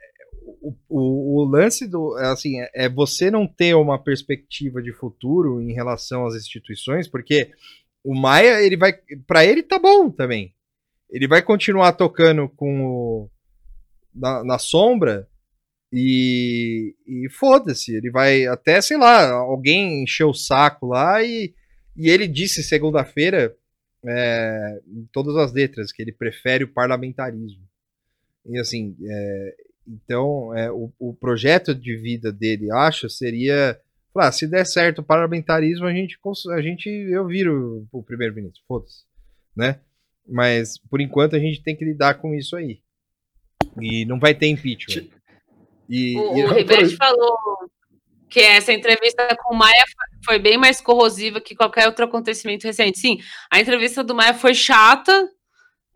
o, o, o, lance do. Assim, é você não ter uma perspectiva de futuro em relação às instituições, porque o Maia, ele vai. para ele tá bom também. Ele vai continuar tocando com o. na, na sombra e, e foda-se, ele vai até, sei lá, alguém encheu o saco lá e, e ele disse segunda-feira, é, em todas as letras, que ele prefere o parlamentarismo. E assim, é, então, é, o, o, projeto de vida dele, acho, seria. Ah, se der certo o parlamentarismo, a gente, a gente eu viro o primeiro-ministro, foda-se, né? Mas, por enquanto, a gente tem que lidar com isso aí. E não vai ter impeachment. E, o, e... o Rivete falou que essa entrevista com o Maia foi bem mais corrosiva que qualquer outro acontecimento recente. Sim, a entrevista do Maia foi chata.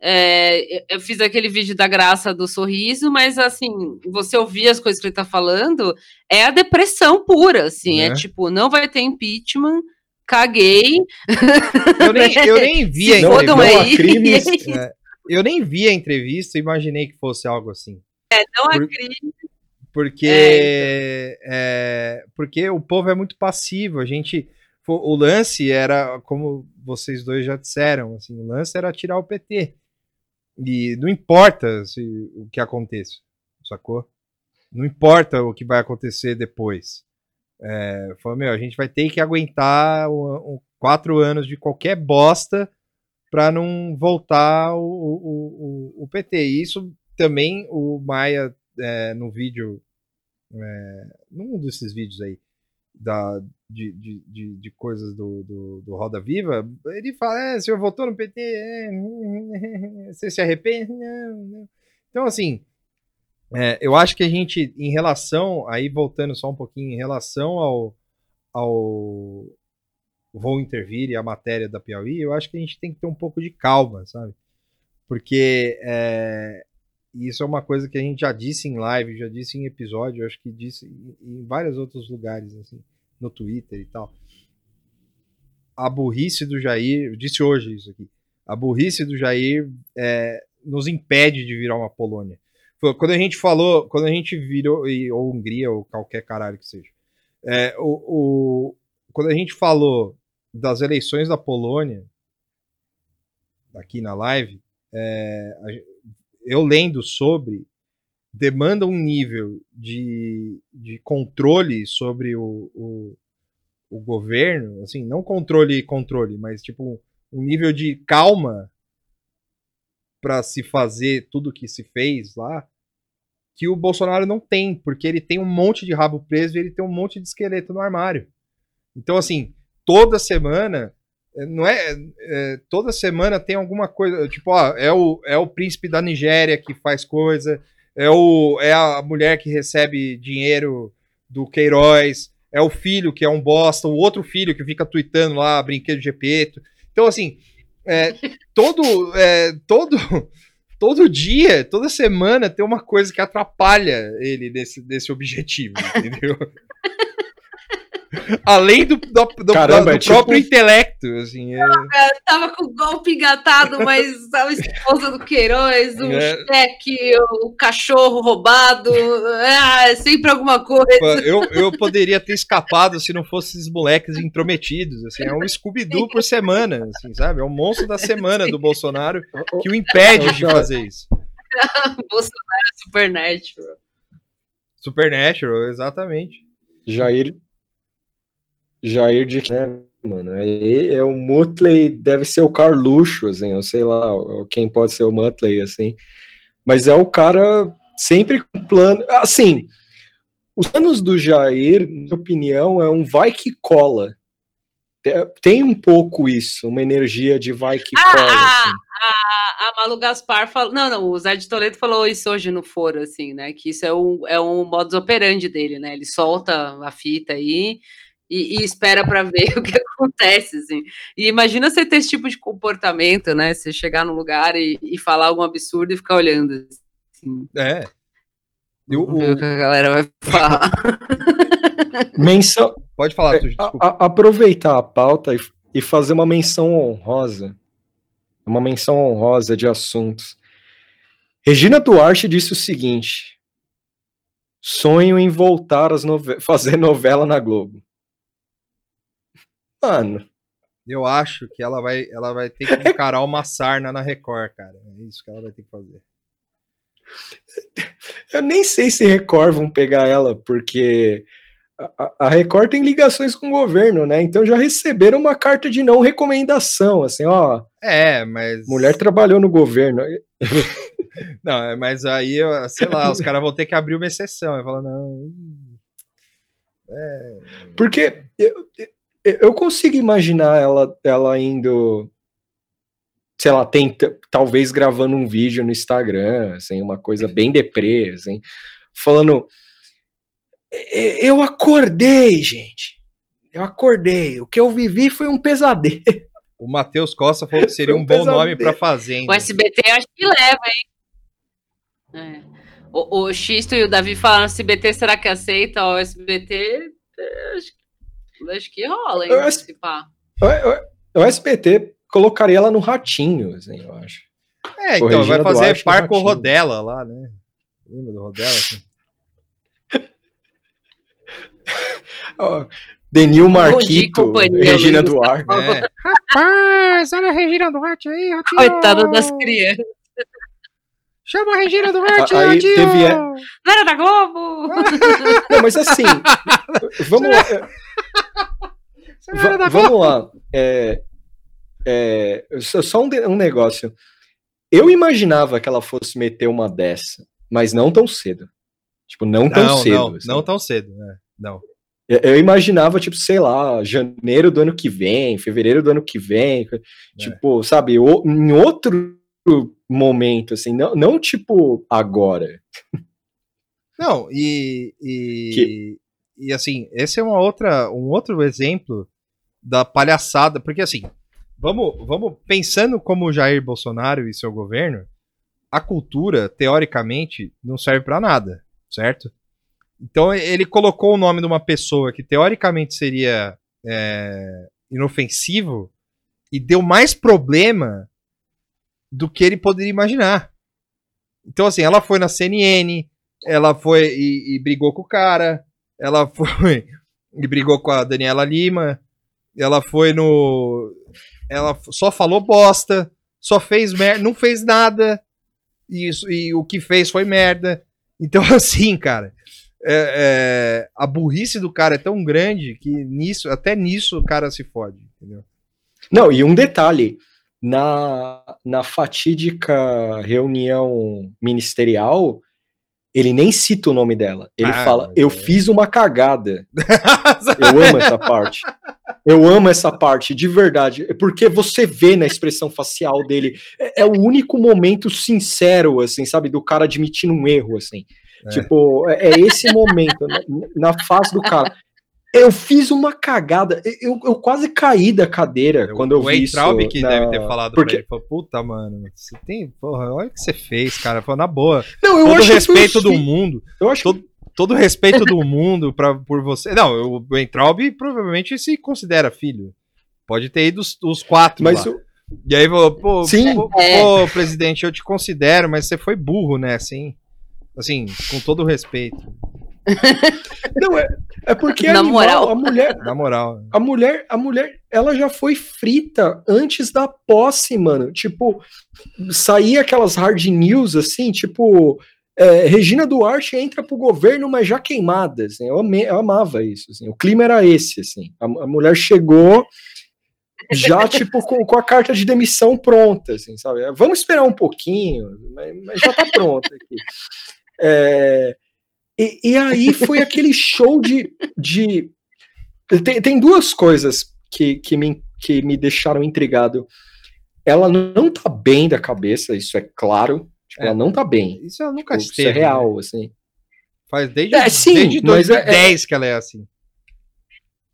É, eu fiz aquele vídeo da graça do sorriso, mas assim, você ouvir as coisas que ele tá falando, é a depressão pura, assim, é, é tipo, não vai ter impeachment, caguei. Eu nem, eu nem vi a entrevista. É, eu nem vi a entrevista imaginei que fosse algo assim. É, não há Por... crime, porque, é, é, porque o povo é muito passivo. A gente. O lance era, como vocês dois já disseram, assim, o lance era tirar o PT. E não importa se, o que aconteça, sacou? Não importa o que vai acontecer depois. É, falou, meu, a gente vai ter que aguentar o- o- quatro anos de qualquer bosta para não voltar o, o, o, o PT. E isso também o Maia, é, no vídeo, é, num desses vídeos aí, da, de, de, de, de coisas do, do, do Roda Viva, ele fala, é, o senhor votou no PT, é, você se arrepende? Não, não. Então, assim, é, eu acho que a gente, em relação, aí voltando só um pouquinho, em relação ao, ao Vou Intervir e a matéria da Piauí, eu acho que a gente tem que ter um pouco de calma, sabe? Porque é, isso é uma coisa que a gente já disse em live, já disse em episódio, acho que disse em, vários outros lugares, assim, no Twitter e tal. A burrice do Jair, eu disse hoje isso aqui, a burrice do Jair é, nos impede de virar uma Polônia. Quando a gente falou, quando a gente virou, e- ou Hungria, ou qualquer caralho que seja, é, o, o- quando a gente falou das eleições da Polônia, aqui na live, é, eu lendo sobre, demanda um nível de, de controle sobre o, o, o governo, assim, não controle controle, mas tipo um nível de calma para se fazer tudo que se fez lá, que o Bolsonaro não tem, porque ele tem um monte de rabo preso e ele tem um monte de esqueleto no armário. Então, assim, toda semana, não é, é, toda semana tem alguma coisa, tipo, ó, é o, é o príncipe da Nigéria que faz coisa, é, o, é a mulher que recebe dinheiro do Queiroz, é o filho que é um bosta, o outro filho que fica tweetando lá, brinquedo de Gepeto. Então, assim, é, todo, é, todo, todo dia, toda semana tem uma coisa que atrapalha ele nesse, nesse objetivo, entendeu? Além do, do, do- Caramba, do é tipo- próprio intelecto, assim. é- Tava com o golpe engatado, mas a esposa do Queiroz, o É. cheque, o cachorro roubado, ah, é sempre alguma coisa. eu, eu poderia ter escapado se não fossem esses moleques intrometidos, assim, é um Scooby-Doo por semana, assim, sabe? É o monstro da semana do Bolsonaro que o impede de fazer isso. Bolsonaro é Supernatural. Supernatural, exatamente. Jair. Jair de. Né, mano? É, é o Mutley, deve ser o Carluxo, assim, eu sei lá quem pode ser o Mutley, assim. Mas é o cara sempre com plano. Assim, os planos do Jair, na minha opinião, é um vai que cola. Te- Tem um pouco isso, uma energia de vai que Ah, cola. ah, assim. a, a Malu Gaspar falou. Não, não, o Zé de Toledo falou isso hoje no foro, assim, né? Que isso é um, é um modus operandi dele, né? Ele solta a fita aí e, e espera para ver o que acontece, assim. E imagina você ter esse tipo de comportamento, né? Você chegar num lugar e, e falar algum absurdo e ficar olhando. Assim, É. E o- o que a galera vai falar. Menção, pode falar, É, a- desculpa. a- aproveitar a pauta e, e fazer uma menção honrosa. Uma menção honrosa de assuntos. Regina Duarte disse o seguinte: sonho em voltar a nove fazer novela na Globo. Mano, Eu acho que ela vai, ela vai ter que encarar uma sarna na Record, cara. É isso que ela vai ter que fazer. eu nem sei se Record vão pegar ela, porque a- a, Record tem ligações com o governo, né? Então já receberam uma carta de não recomendação, assim, ó, É, mas. mulher trabalhou no governo. Não, é, mas aí, eu- sei lá, os caras vão ter que abrir uma exceção. Eu falo, não. ih, Porque eu, eu- consigo imaginar ela, ela indo, sei lá, tenta, talvez gravando um vídeo no Instagram, assim, uma coisa bem deprê, assim, falando. "E- Eu acordei, gente. Eu acordei. O que eu vivi foi um pesadelo. O Matheus Costa falou que seria um um bom nome pra Fazenda. O SBT acho que leva, hein? É. O, o Xisto e o Davi falaram SBT, será que aceita? O SBT, acho, acho que rola, hein? Eu acho- se pá. O, o SBT colocaria ela no ratinho, assim, eu acho. É, então, vai fazer Duarte no par com o Ratinho. Rodela lá, né? Lembra do Rodela? assim? Ó, Denil dia, Marquito, companhia, Regina Luiz Duarte. É. Rapaz, olha a Regina Duarte aí, Ratinho. Coitada das crianças. Chama a Regina Duarte, Aí teve- Vera da Globo! Não, mas assim, vamos lá. Vera da Va- vamos lá. É, é, só um, um negócio. Eu imaginava que ela fosse meter uma dessa, mas não tão cedo. Tipo, não tão Não, cedo. não, assim. não tão cedo, né? Não. Eu, eu imaginava, tipo, sei lá, janeiro do ano que vem, fevereiro do ano que vem. É. Tipo, sabe, o- em outro momento, assim, não, não tipo agora. Não, e, e, e assim, esse é uma outra, um outro exemplo da palhaçada, porque assim, vamos, vamos pensando como Jair Bolsonaro e seu governo, a cultura, teoricamente, não serve pra nada, certo? Então ele colocou o nome de uma pessoa que teoricamente seria é, inofensivo e deu mais problema do que ele poderia imaginar. Então, assim, ela foi na CNN, ela foi e, e brigou com o cara, ela foi e brigou com a Daniela Lima, ela foi no. Ela só falou bosta, só fez merda, não fez nada, e, e o que fez foi merda. Então, assim, cara, é- é, a burrice do cara é tão grande que nisso, até nisso o cara se fode, entendeu? Não, e um detalhe. Na, na fatídica reunião ministerial, ele nem cita o nome dela. Ele Ah, fala, eu é. fiz uma cagada. Eu amo essa parte. Eu amo essa parte, de verdade. Porque você vê na expressão facial dele. É, é o único momento sincero, assim, sabe? Do cara admitindo um erro, assim. É. Tipo, é, é esse momento, na, na face do cara. Eu fiz uma cagada. Eu, eu quase caí da cadeira quando eu o vi isso. Weintraub que na- deve ter falado porque... pra ele, falou, puta, mano, você tem, porra, olha o que você fez, cara, falou, na boa, Não, eu todo acho que respeito os do mundo, Eu acho todo, todo respeito do mundo pra, por você, não, o Weintraub provavelmente se considera filho, pode ter ido os, os quatro Mas lá. o- E aí falou, pô, Sim. pô, É. pô, presidente, eu te considero, mas você foi burro, né, assim, assim, com todo o respeito, Não, é, é porque Na animal, moral. a mulher, na moral. a mulher, a mulher, ela já foi frita antes da posse, mano. Tipo, saía aquelas hard news assim, tipo, é, Regina Duarte entra pro governo, mas já queimada. Assim, eu, amei- eu amava isso. Assim, o clima era esse, assim. A, a mulher chegou já, tipo, com, com a carta de demissão pronta, assim, sabe? Vamos esperar um pouquinho, mas, mas já tá pronta aqui. É, e, e aí foi aquele show de. de tem, tem duas coisas que, que, me, que me deixaram intrigado. Ela não tá bem da cabeça, isso é claro. Tipo, É. Ela não tá bem. Isso ela nunca Tipo, esteve, isso é real, assim. Faz desde, É, sim, desde mas é- 2010 que ela é assim.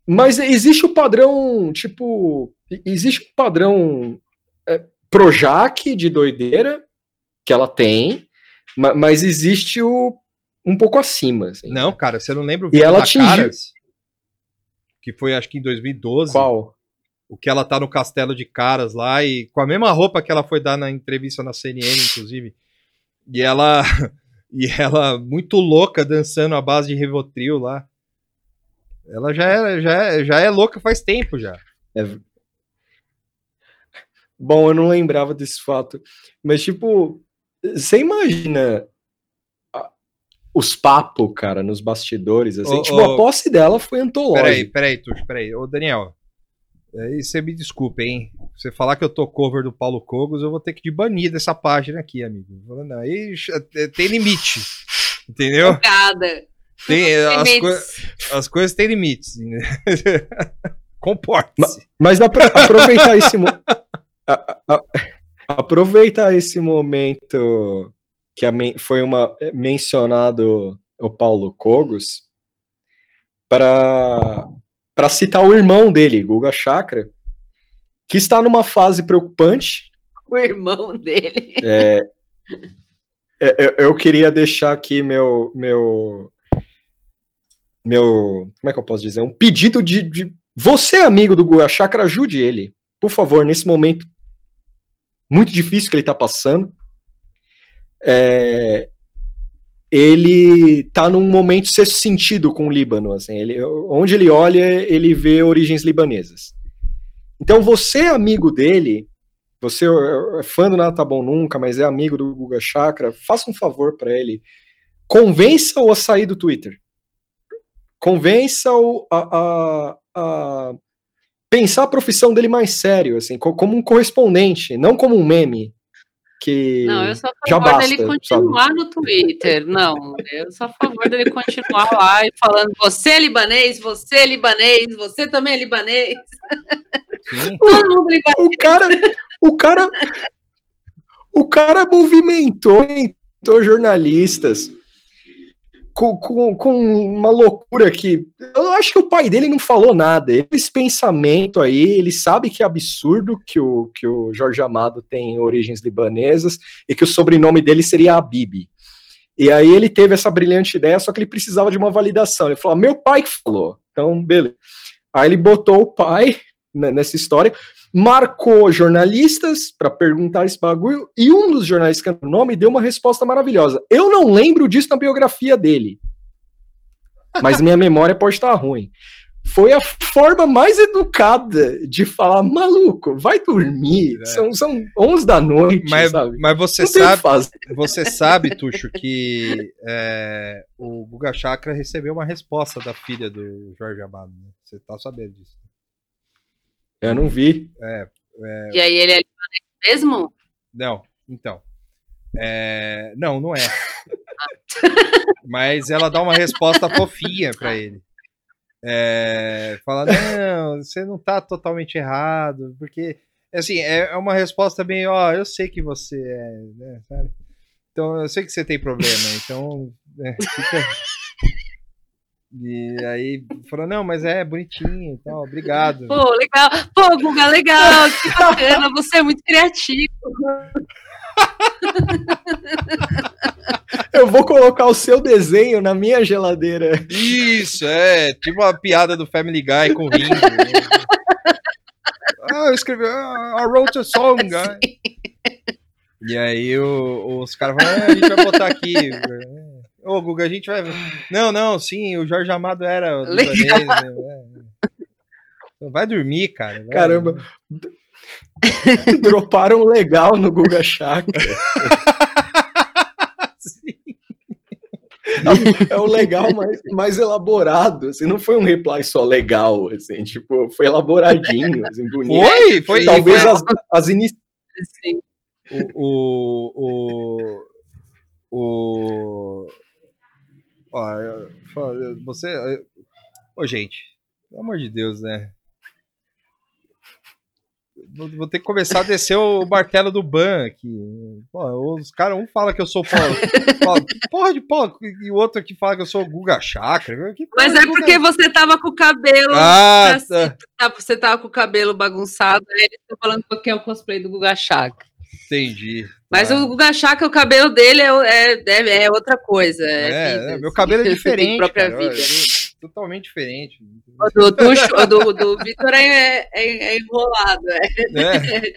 Mas existe o padrão, tipo, existe o padrão é, Projac de doideira que ela tem, ma- mas existe o um pouco acima. Assim. Não, cara, você não lembra o E vídeo ela da atingiu- Caras? Que foi, acho que em 2012. Qual? O que ela tá no castelo de Caras lá e com a mesma roupa que ela foi dar na entrevista na CNN, inclusive. E ela. E ela muito louca dançando à base de Rivotril lá. Ela já é, já é, já é louca faz tempo já. Bom, eu não lembrava desse fato. Mas, tipo, você imagina os papos, cara, nos bastidores, assim. Ô, tipo, ô, a posse dela foi Peraí, antológica. peraí, Tuxo, peraí. Ô, Daniel. Aí você me desculpa, hein? Você falar que eu tô cover do Paulo Cogos, eu vou ter que te banir dessa página aqui, amigo. Falando, Aí já- tem limite. Entendeu? Focada. Tem, as, coi- as coisas têm limites. né? Comporte-se. Mas dá pra aproveitar esse mo- a- a- a- aproveitar esse momento que foi uma é, mencionado o Paulo Cogos para para citar o irmão dele, Guga Chakra, que está numa fase preocupante. O irmão dele. É, é, eu, eu queria deixar aqui meu meu meu como é que eu posso dizer um pedido de, de você amigo do Guga Chakra ajude ele por favor nesse momento muito difícil que ele está passando É, ele tá num momento sexto sentido com o Líbano assim ele, onde ele olha ele vê origens libanesas então você amigo dele você é fã do Nada Tá Bom Nunca, mas é amigo do Guga Chakra, faça um favor para ele. Convença-o a sair do Twitter. Convença-o a, a, a pensar a profissão dele mais sério, assim, co- como um correspondente, não como um meme. Que Não, eu sou a já favor basta, dele sabe? continuar no Twitter. Não, eu sou a favor dele continuar lá e falando: você é libanês, você é libanês, você também é libanês. Sim. Todo mundo libanês. O cara, o cara, o cara movimentou, movimentou jornalistas com, com, com uma loucura que eu acho que o pai dele não falou nada. Esse pensamento aí, ele sabe que é absurdo que o, que o Jorge Amado tem origens libanesas e que o sobrenome dele seria Habib. E aí ele teve essa brilhante ideia, só que ele precisava de uma validação. Ele falou: "Ah, meu pai que falou. Então, beleza. Aí ele botou o pai né, nessa história, marcou jornalistas para perguntar esse bagulho, e um dos jornalistas que o nome deu uma resposta maravilhosa. Eu não lembro disso na biografia dele. Mas minha memória pode estar ruim. Foi a forma mais educada de falar, maluco, vai dormir. É. São, são 11 da noite, Mas, sabe? mas você Não sabe, você sabe, Tuxo, que é, o Guga Chakra recebeu uma resposta da filha do Jorge Amado. né? Você tá sabendo disso. Eu não vi. E aí ele é libanês mesmo? Não, então. É, não, não é. Mas ela dá uma resposta fofinha pra ele. É, fala, não, você não tá totalmente errado, porque, assim, é, é uma resposta bem, ó, eu sei que você é, né, sabe? Então, eu sei que você tem problema, então, né, fica... E aí, falou, não, mas é bonitinho, então, obrigado. Pô, legal. Pô, Guga, legal. Que bacana. Você é muito criativo. Eu vou colocar o seu desenho na minha geladeira. Isso, é, tipo uma piada do Family Guy com o Ringo. né? ah, eu escrevi, ah, I wrote a song. ah. E aí o- os caras falam, ah, a gente vai botar aqui. Ô, Guga, a gente vai. Não, não, sim, o Jorge Amado era. Legal. libanês, né? É. Vai dormir, cara. vai. Caramba. Droparam legal no Guga Chakra. É o legal mais, mais elaborado, assim, não foi um reply só legal, assim, tipo, foi elaboradinho, assim, bonito. Foi, foi. Talvez foi- as, as iniciais. Sim. o, o, o, o, ó, você, ô gente, pelo amor de Deus, né? Vou, ter que começar a descer o martelo do ban aqui. Pô, os caras, um fala que eu sou Paulo, Paulo- porra de Paulo, e o outro aqui fala que eu sou o Guga Chakra. Mas é Guga- porque você tava com o cabelo. Ah, assim, tá. tá, Você tava com o cabelo bagunçado, aí eles estão falando que é o cosplay do Guga Chakra. entendi. Mas Ah. o Guga Chakra, o cabelo dele é, é, é, é outra coisa. É, É, é, meu assim. cabelo é diferente. própria cara, vida. totalmente diferente. O do, do, do, do Vitor é, é, é enrolado. É.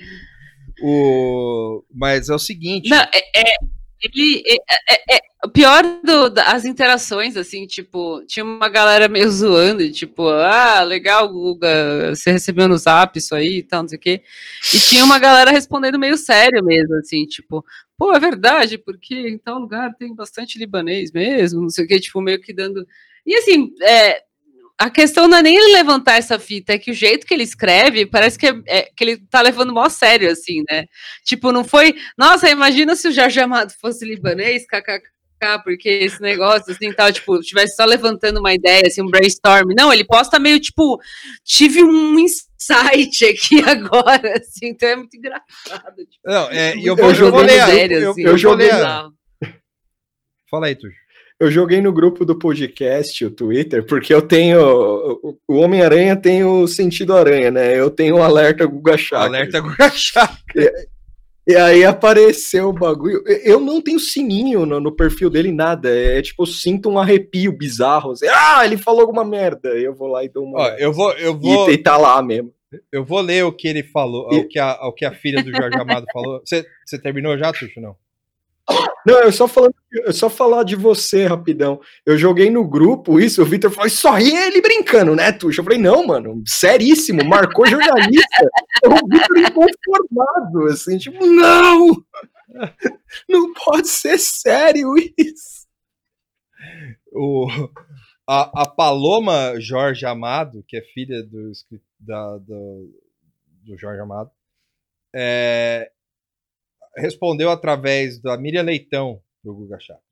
o... Mas é o seguinte. Não, é, é- ele é, é- é- o pior do- das interações, assim, tipo, tinha uma galera meio zoando, tipo, ah, legal, Guga, você recebeu no zap isso aí e tal, não sei o quê. E tinha uma galera respondendo meio sério mesmo, assim, tipo, pô, é verdade, porque em tal lugar tem bastante libanês mesmo, não sei o quê, tipo, meio que dando. E assim, é, a questão não é nem ele levantar essa fita, é que o jeito que ele escreve parece que, é- é- que ele tá levando mó sério, assim, né? Tipo, não foi. Nossa, imagina se o Jorge Amado fosse libanês, kkk, porque esse negócio, assim, tal, tipo, tivesse só levantando uma ideia, assim, um brainstorm. Não, ele posta meio, tipo, tive um insight aqui agora, assim, então é muito engraçado. Tipo, Não, é, e eu Eu vou, eu ler. sério, eu, assim, eu, eu bizarro. Fala aí, Tuxo. Eu joguei no grupo do podcast, o Twitter, porque eu tenho. o- Homem-Aranha tem o sentido aranha, né? Eu tenho o alerta Guga Chakra. Alerta Guga Chakra. E aí apareceu o bagulho. Eu não tenho sininho no, no perfil dele, nada. É tipo, eu sinto um arrepio bizarro. assim, ah, ele falou alguma merda. Eu vou lá e dou uma. Ó, eu vou, eu vou, E, e tá lá mesmo. eu vou ler o que ele falou, E- o que a, o que a filha do Jorge Amado falou. Você terminou já, Tuxo? Não. Não, eu só falando, eu só falar de você rapidão. Eu joguei no grupo isso, o Vitor falou, só ri ele brincando, né, Tuxa? Eu falei, não, mano, seríssimo, marcou jornalista. o Vitor inconformado, assim, tipo, não! Não pode ser sério isso. O, a, a Paloma Jorge Amado, que é filha do, da, do, do Jorge Amado, é, respondeu através da Miriam Leitão pro Guga Chakra.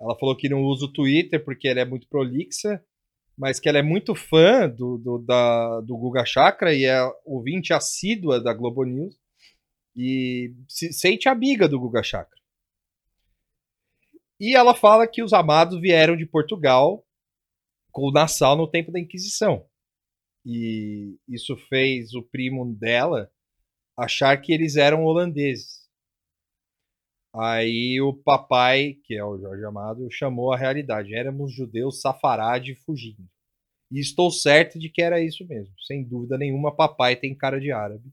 Ela falou que não usa o Twitter porque ela é muito prolixa, mas que ela é muito fã do, do, da, do Guga Chakra e é ouvinte assídua da Globo News e se sente amiga do Guga Chakra. E ela fala que os amados vieram de Portugal com o Nassau no tempo da Inquisição. E isso fez o primo dela achar que eles eram holandeses. Aí o papai, que é o Jorge Amado, chamou a realidade. Éramos judeus safarade fugindo. E estou certo de que era isso mesmo. Sem dúvida nenhuma, papai tem cara de árabe.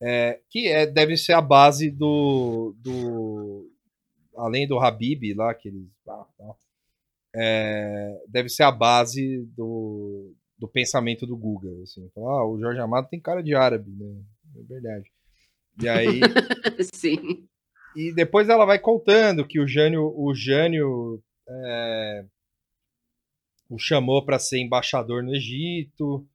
É, que é, deve ser a base do, do. Além do Habib lá, que eles. ah. É, deve ser a base do, do pensamento do Guga. Assim. Então, ah, o Jorge Amado tem cara de árabe, né? É verdade. E aí. Sim. E depois ela vai contando que o Jânio, o Jânio é, o chamou para ser embaixador no Egito.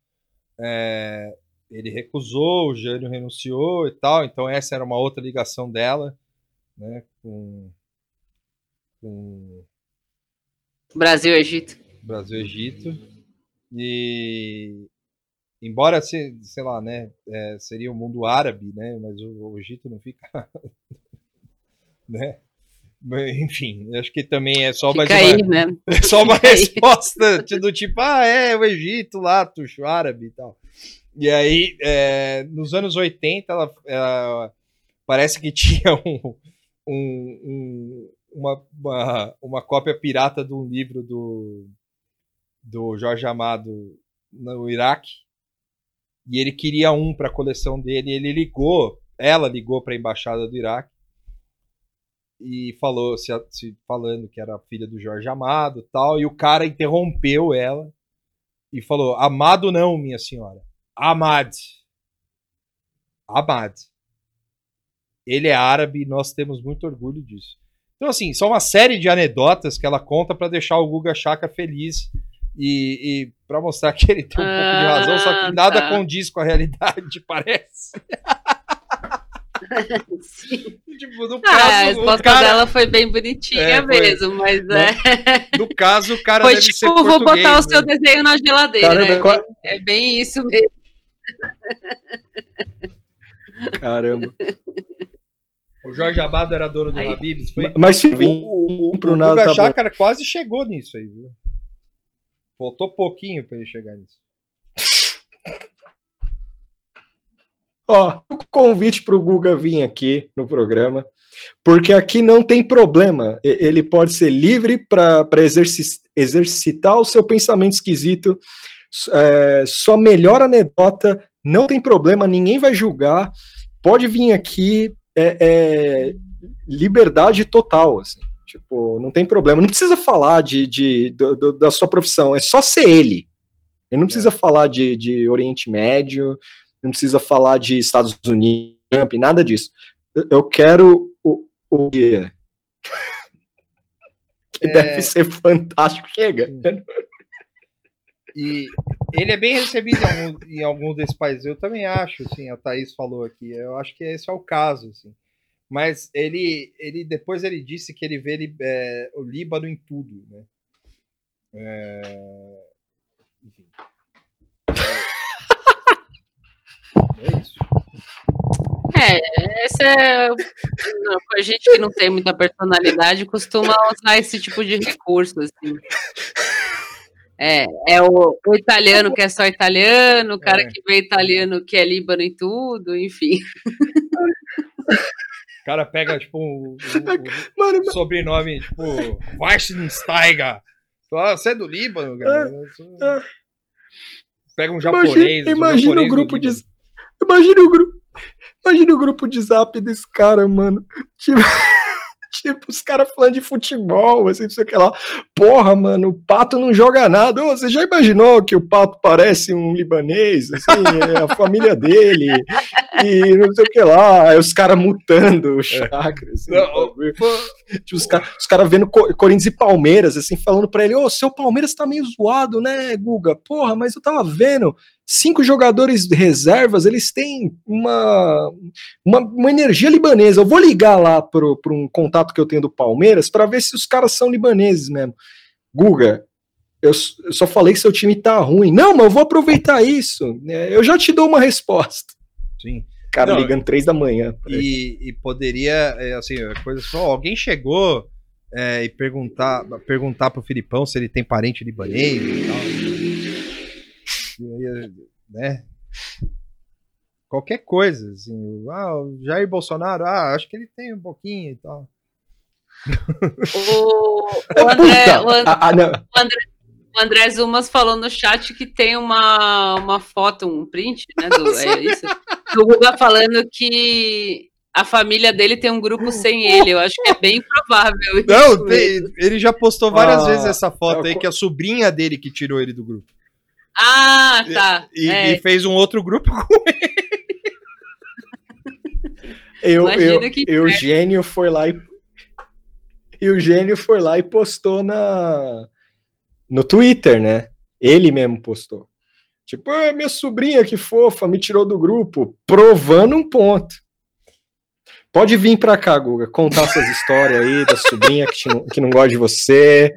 é, ele recusou, o Jânio renunciou e tal. Então essa era uma outra ligação dela, né, com, com Brasil, Egito. Brasil Egito. E embora se, sei lá, né, é, seria o mundo árabe, né, mas o, o Egito não fica, né? Enfim, acho que também é só mais Fica uma, aí, né? é só uma Fica aí. resposta de- do tipo, ah, é o Egito lá, tuxo árabe e tal. E aí, é, nos anos 80, ela, ela- parece que tinha um, um- um- uma, uma, uma cópia pirata de um livro do, do Jorge Amado no Iraque. E ele queria um para a coleção dele. Ele ligou, ela ligou para a embaixada do Iraque e falou se, se- falando que era filha do Jorge Amado tal e o cara interrompeu ela e falou Amado não minha senhora Amad Amad ele é árabe e nós temos muito orgulho disso então assim são uma série de anedotas que ela conta para deixar o Guga Chakra feliz e, e para mostrar que ele tem um pouco de razão só que Ah, nada tá. condiz com a realidade parece Sim. tipo, no Ah, a caso, o resposta cara- dela foi bem bonitinha É, foi. mesmo, mas é. No caso, o cara Foi deve tipo, ser vou botar o né? seu desenho na geladeira. Caramba, é, qual- bem, é bem isso mesmo. Caramba. O Jorge Amado era dono do. Habibs. Foi... Mas se O, o, o, o tá bom. Chakra quase chegou nisso aí, viu? Faltou pouquinho pra ele chegar nisso. Ó, convite para o Guga vir aqui no programa, porque aqui não tem problema. Ele pode ser livre para exercitar o seu pensamento esquisito. É, sua melhor anedota, não tem problema, ninguém vai julgar. Pode vir aqui, é, é liberdade total. Assim, tipo, não tem problema. Não precisa falar de, de- do- do- da sua profissão, é só ser ele. Ele não precisa falar de, de Oriente Médio, não precisa falar de Estados Unidos, nada disso. Eu- quero o, o guia. que É. deve ser fantástico. Chega. E ele é bem recebido em algum, em desses países. Eu também acho, assim, a Thaís falou aqui. Eu acho que esse é o caso, assim. Mas ele, ele depois ele disse que ele vê ele, é, o Líbano em tudo, né? É, Enfim. É, é isso. É, esse é. Não, a gente que não tem muita personalidade costuma usar esse tipo de recurso, assim. É, é o, o italiano que é só italiano, o cara É. que vê italiano que é líbano em tudo, enfim. O cara pega, tipo, o, o- o- Mano, o sobrenome, tipo, Weissensteiger. Você é do Líbano, cara? Eu sou- Pega um japonês. imagina, um o grupo de. Imagina o grupo. Imagina o grupo de zap desse cara, mano. Tipo, Tipo, os caras falando de futebol, assim, não sei o que lá. Porra, mano, o Pato não joga nada. Ô, você já imaginou que o Pato parece um libanês? Assim, é a família dele. E não sei o que lá. Aí os caras mutando o chakra. Assim, tipo, os caras cara vendo Co- Corinthians e Palmeiras, assim, falando pra ele: Ô, seu Palmeiras tá meio zoado, né, Guga? Porra, mas eu tava vendo. Cinco jogadores reservas, eles têm uma, uma, uma energia libanesa. Eu vou ligar lá para um contato que eu tenho do Palmeiras para ver se os caras são libaneses mesmo. Guga, eu, eu só falei que seu time tá ruim. Não, mas eu vou aproveitar isso. né? Eu já te dou uma resposta. Sim. Cara, Não, ligando três da manhã. E, e poderia, é, assim, coisa só, alguém chegou é, e perguntar, perguntar pro Filipão se ele tem parente libanês e tal. Né? Qualquer coisa, assim, o- ah, o Jair Bolsonaro, ah, acho que ele tem um pouquinho e tal. O, o André, Puta! o And- Ah, ah, o André, o André Zumas falou no chat que tem uma, uma foto, um print, né? Do, é isso? Do Guga falando que a família dele tem um grupo sem ele. Eu acho que é bem provável. Não, tem- ele já postou várias Ah, vezes essa foto eu aí, que é a sobrinha dele que tirou ele do grupo. Ah, tá. E, É, e fez um outro grupo com ele. Eu, Imagina eu, que Eugênio foi lá e Eugênio foi lá e postou na no Twitter, né? Ele mesmo postou. Tipo, ah, minha sobrinha que fofa me tirou do grupo, provando um ponto. Pode vir pra cá, Guga, contar essas histórias aí da sobrinha que, te que não gosta de você.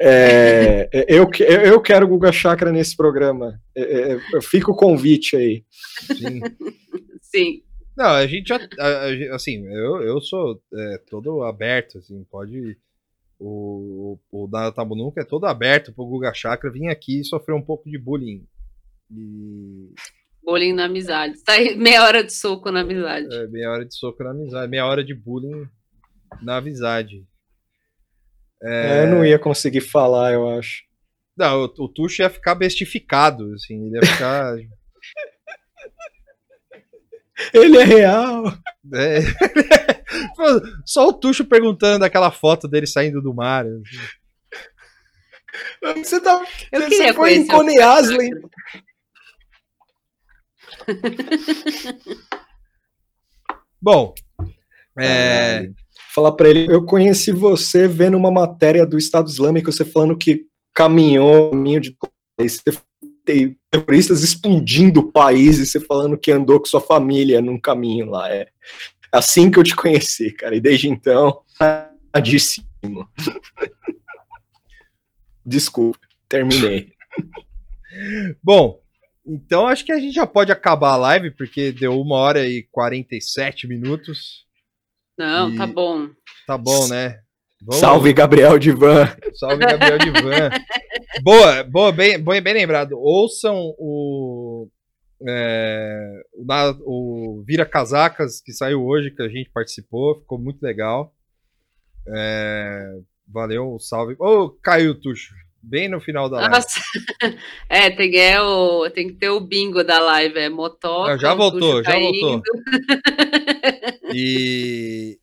É, eu, que- eu eu quero Guga Chakra nesse programa. É, é, Fica o convite aí. Sim. sim. Não, a gente já. a- a gente- assim, eu, eu sou é, todo aberto, assim, pode. O, o, o Nada Tabu Nunca é todo aberto pro Guga Chakra vir aqui e sofrer um pouco de bullying. E Bolinho na amizade. Tá aí meia hora de soco na amizade. é, meia hora de soco na amizade, meia hora de bullying na amizade. É, eu não ia conseguir falar, eu acho. Não, o, o Tuxo ia ficar bestificado, assim, ele ia ficar. Ele é real. é. Pô, Só o Tuxo perguntando daquela foto dele saindo do mar. assim. Você, tá, Eu você foi em Coney Island. Bom, é, Falar pra ele, eu conheci você vendo uma matéria do Estado Islâmico, você falando que caminhou caminho de terroristas explodindo o país e você falando que andou com sua família num caminho lá. É assim que eu te conheci, cara. E desde então, tadíssimo. Desculpa, terminei. Bom, então acho que a gente já pode acabar a live, porque deu uma hora e 47 minutos. Não, E- tá bom. Tá bom, né? Vamos- Salve, Gabriel Divan. Salve, Gabriel Divan. boa, boa, bem, bem, bem lembrado. Ouçam o, é, o, na- o Vira Casacas, que saiu hoje, que a gente participou, ficou muito legal. É, valeu, salve. Ô, caiu o Tuxo, bem no final da live. Nossa. É, tem, é o, tem que ter o bingo da live, é motoca. Ah, já voltou, já voltou. E.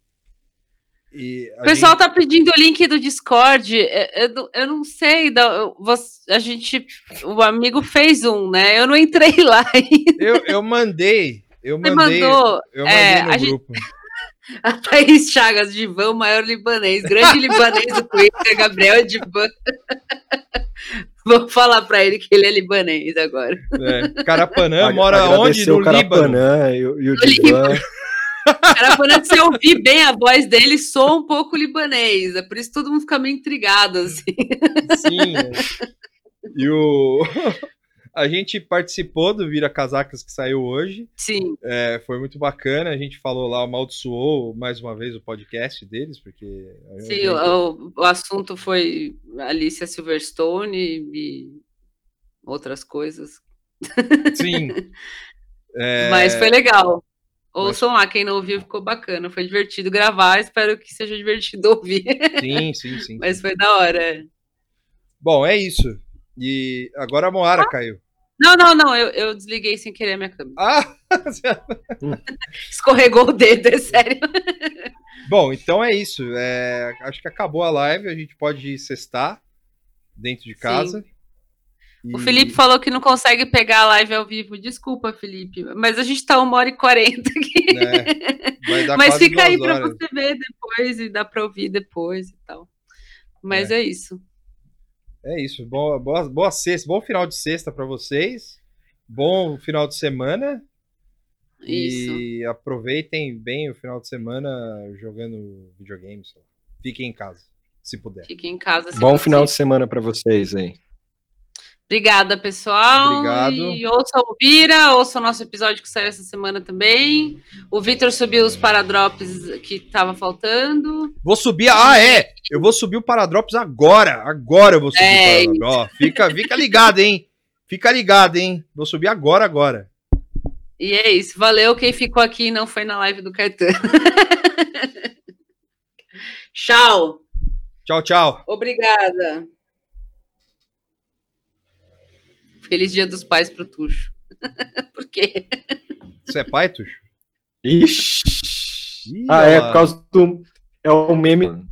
e O pessoal gente- tá pedindo o link do Discord. é, Eu, não- eu não sei. da- eu- você- a gente. O amigo fez um, né? Eu não entrei lá ainda. eu, eu mandei. Eu Você mandei. mandou. Eu mandei É, no a gente- grupo. A Thaís Chagas, Divan, o maior libanês. Grande libanês do Twitter, Gabriel Divan. Vou falar pra ele que ele é libanês agora. É, Carapanã mora Agradecer onde? No o Líbano. Carapanã e, o- e o Divan. Cara, quando você ouvir bem a voz dele, soa um pouco libanês. É por isso que todo mundo fica meio intrigado, assim. Sim. é. E o. A gente participou do Vira Casacas que saiu hoje. Sim. É, foi muito bacana. A gente falou lá, amaldiçoou mais uma vez o podcast deles, porque. Sim, o, o assunto foi Alicia Silverstone e outras coisas. Sim. É, Mas foi legal. Ouçam lá, quem não ouviu ficou bacana. Foi divertido gravar, espero que seja divertido ouvir. Sim, sim, sim. Mas foi da hora. Bom, é isso. E agora a Moara caiu. Não, não, não, eu, eu desliguei sem querer a minha câmera. Ah! Escorregou o dedo, é sério. Bom, então é isso. É, acho que acabou a live. A gente pode sextar dentro de casa. O E- Felipe falou que não consegue pegar a live ao vivo. Desculpa, Felipe, mas a gente tá uma hora e quarenta aqui. vai dar Mas fica aí horas. você ver depois e dá pra ouvir depois e tal. Mas é, isso. É isso. Boa, boa, boa sexta. Bom final de sexta pra vocês. Bom final de semana. Isso. E aproveitem bem o final de semana jogando videogames. Fiquem em casa, se puder. Fiquem em casa. se Bom possível. final de semana pra vocês aí. Obrigada, pessoal. Obrigado. E ouça o Vira, ouça o nosso episódio que saiu essa semana também. O Vitor subiu os paradrops que tava faltando. Vou subir. Ah, é! Eu vou subir o Paradrops agora. Agora eu vou subir É o Paradrops. Ó, fica, fica ligado, hein? Fica ligado, hein? Vou subir agora, agora. E é isso. Valeu quem ficou aqui e não foi na live do Caetano. Tchau. Tchau, tchau. Obrigada. Feliz Dia dos Pais pro Tuxo. Por quê? Você é pai, Tuxo? Ixi. Ih, Ah, é, por causa do. É o meme.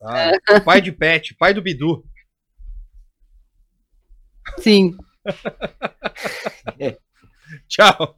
Ah, pai de pet, pai do Bidu. Sim. Tchau.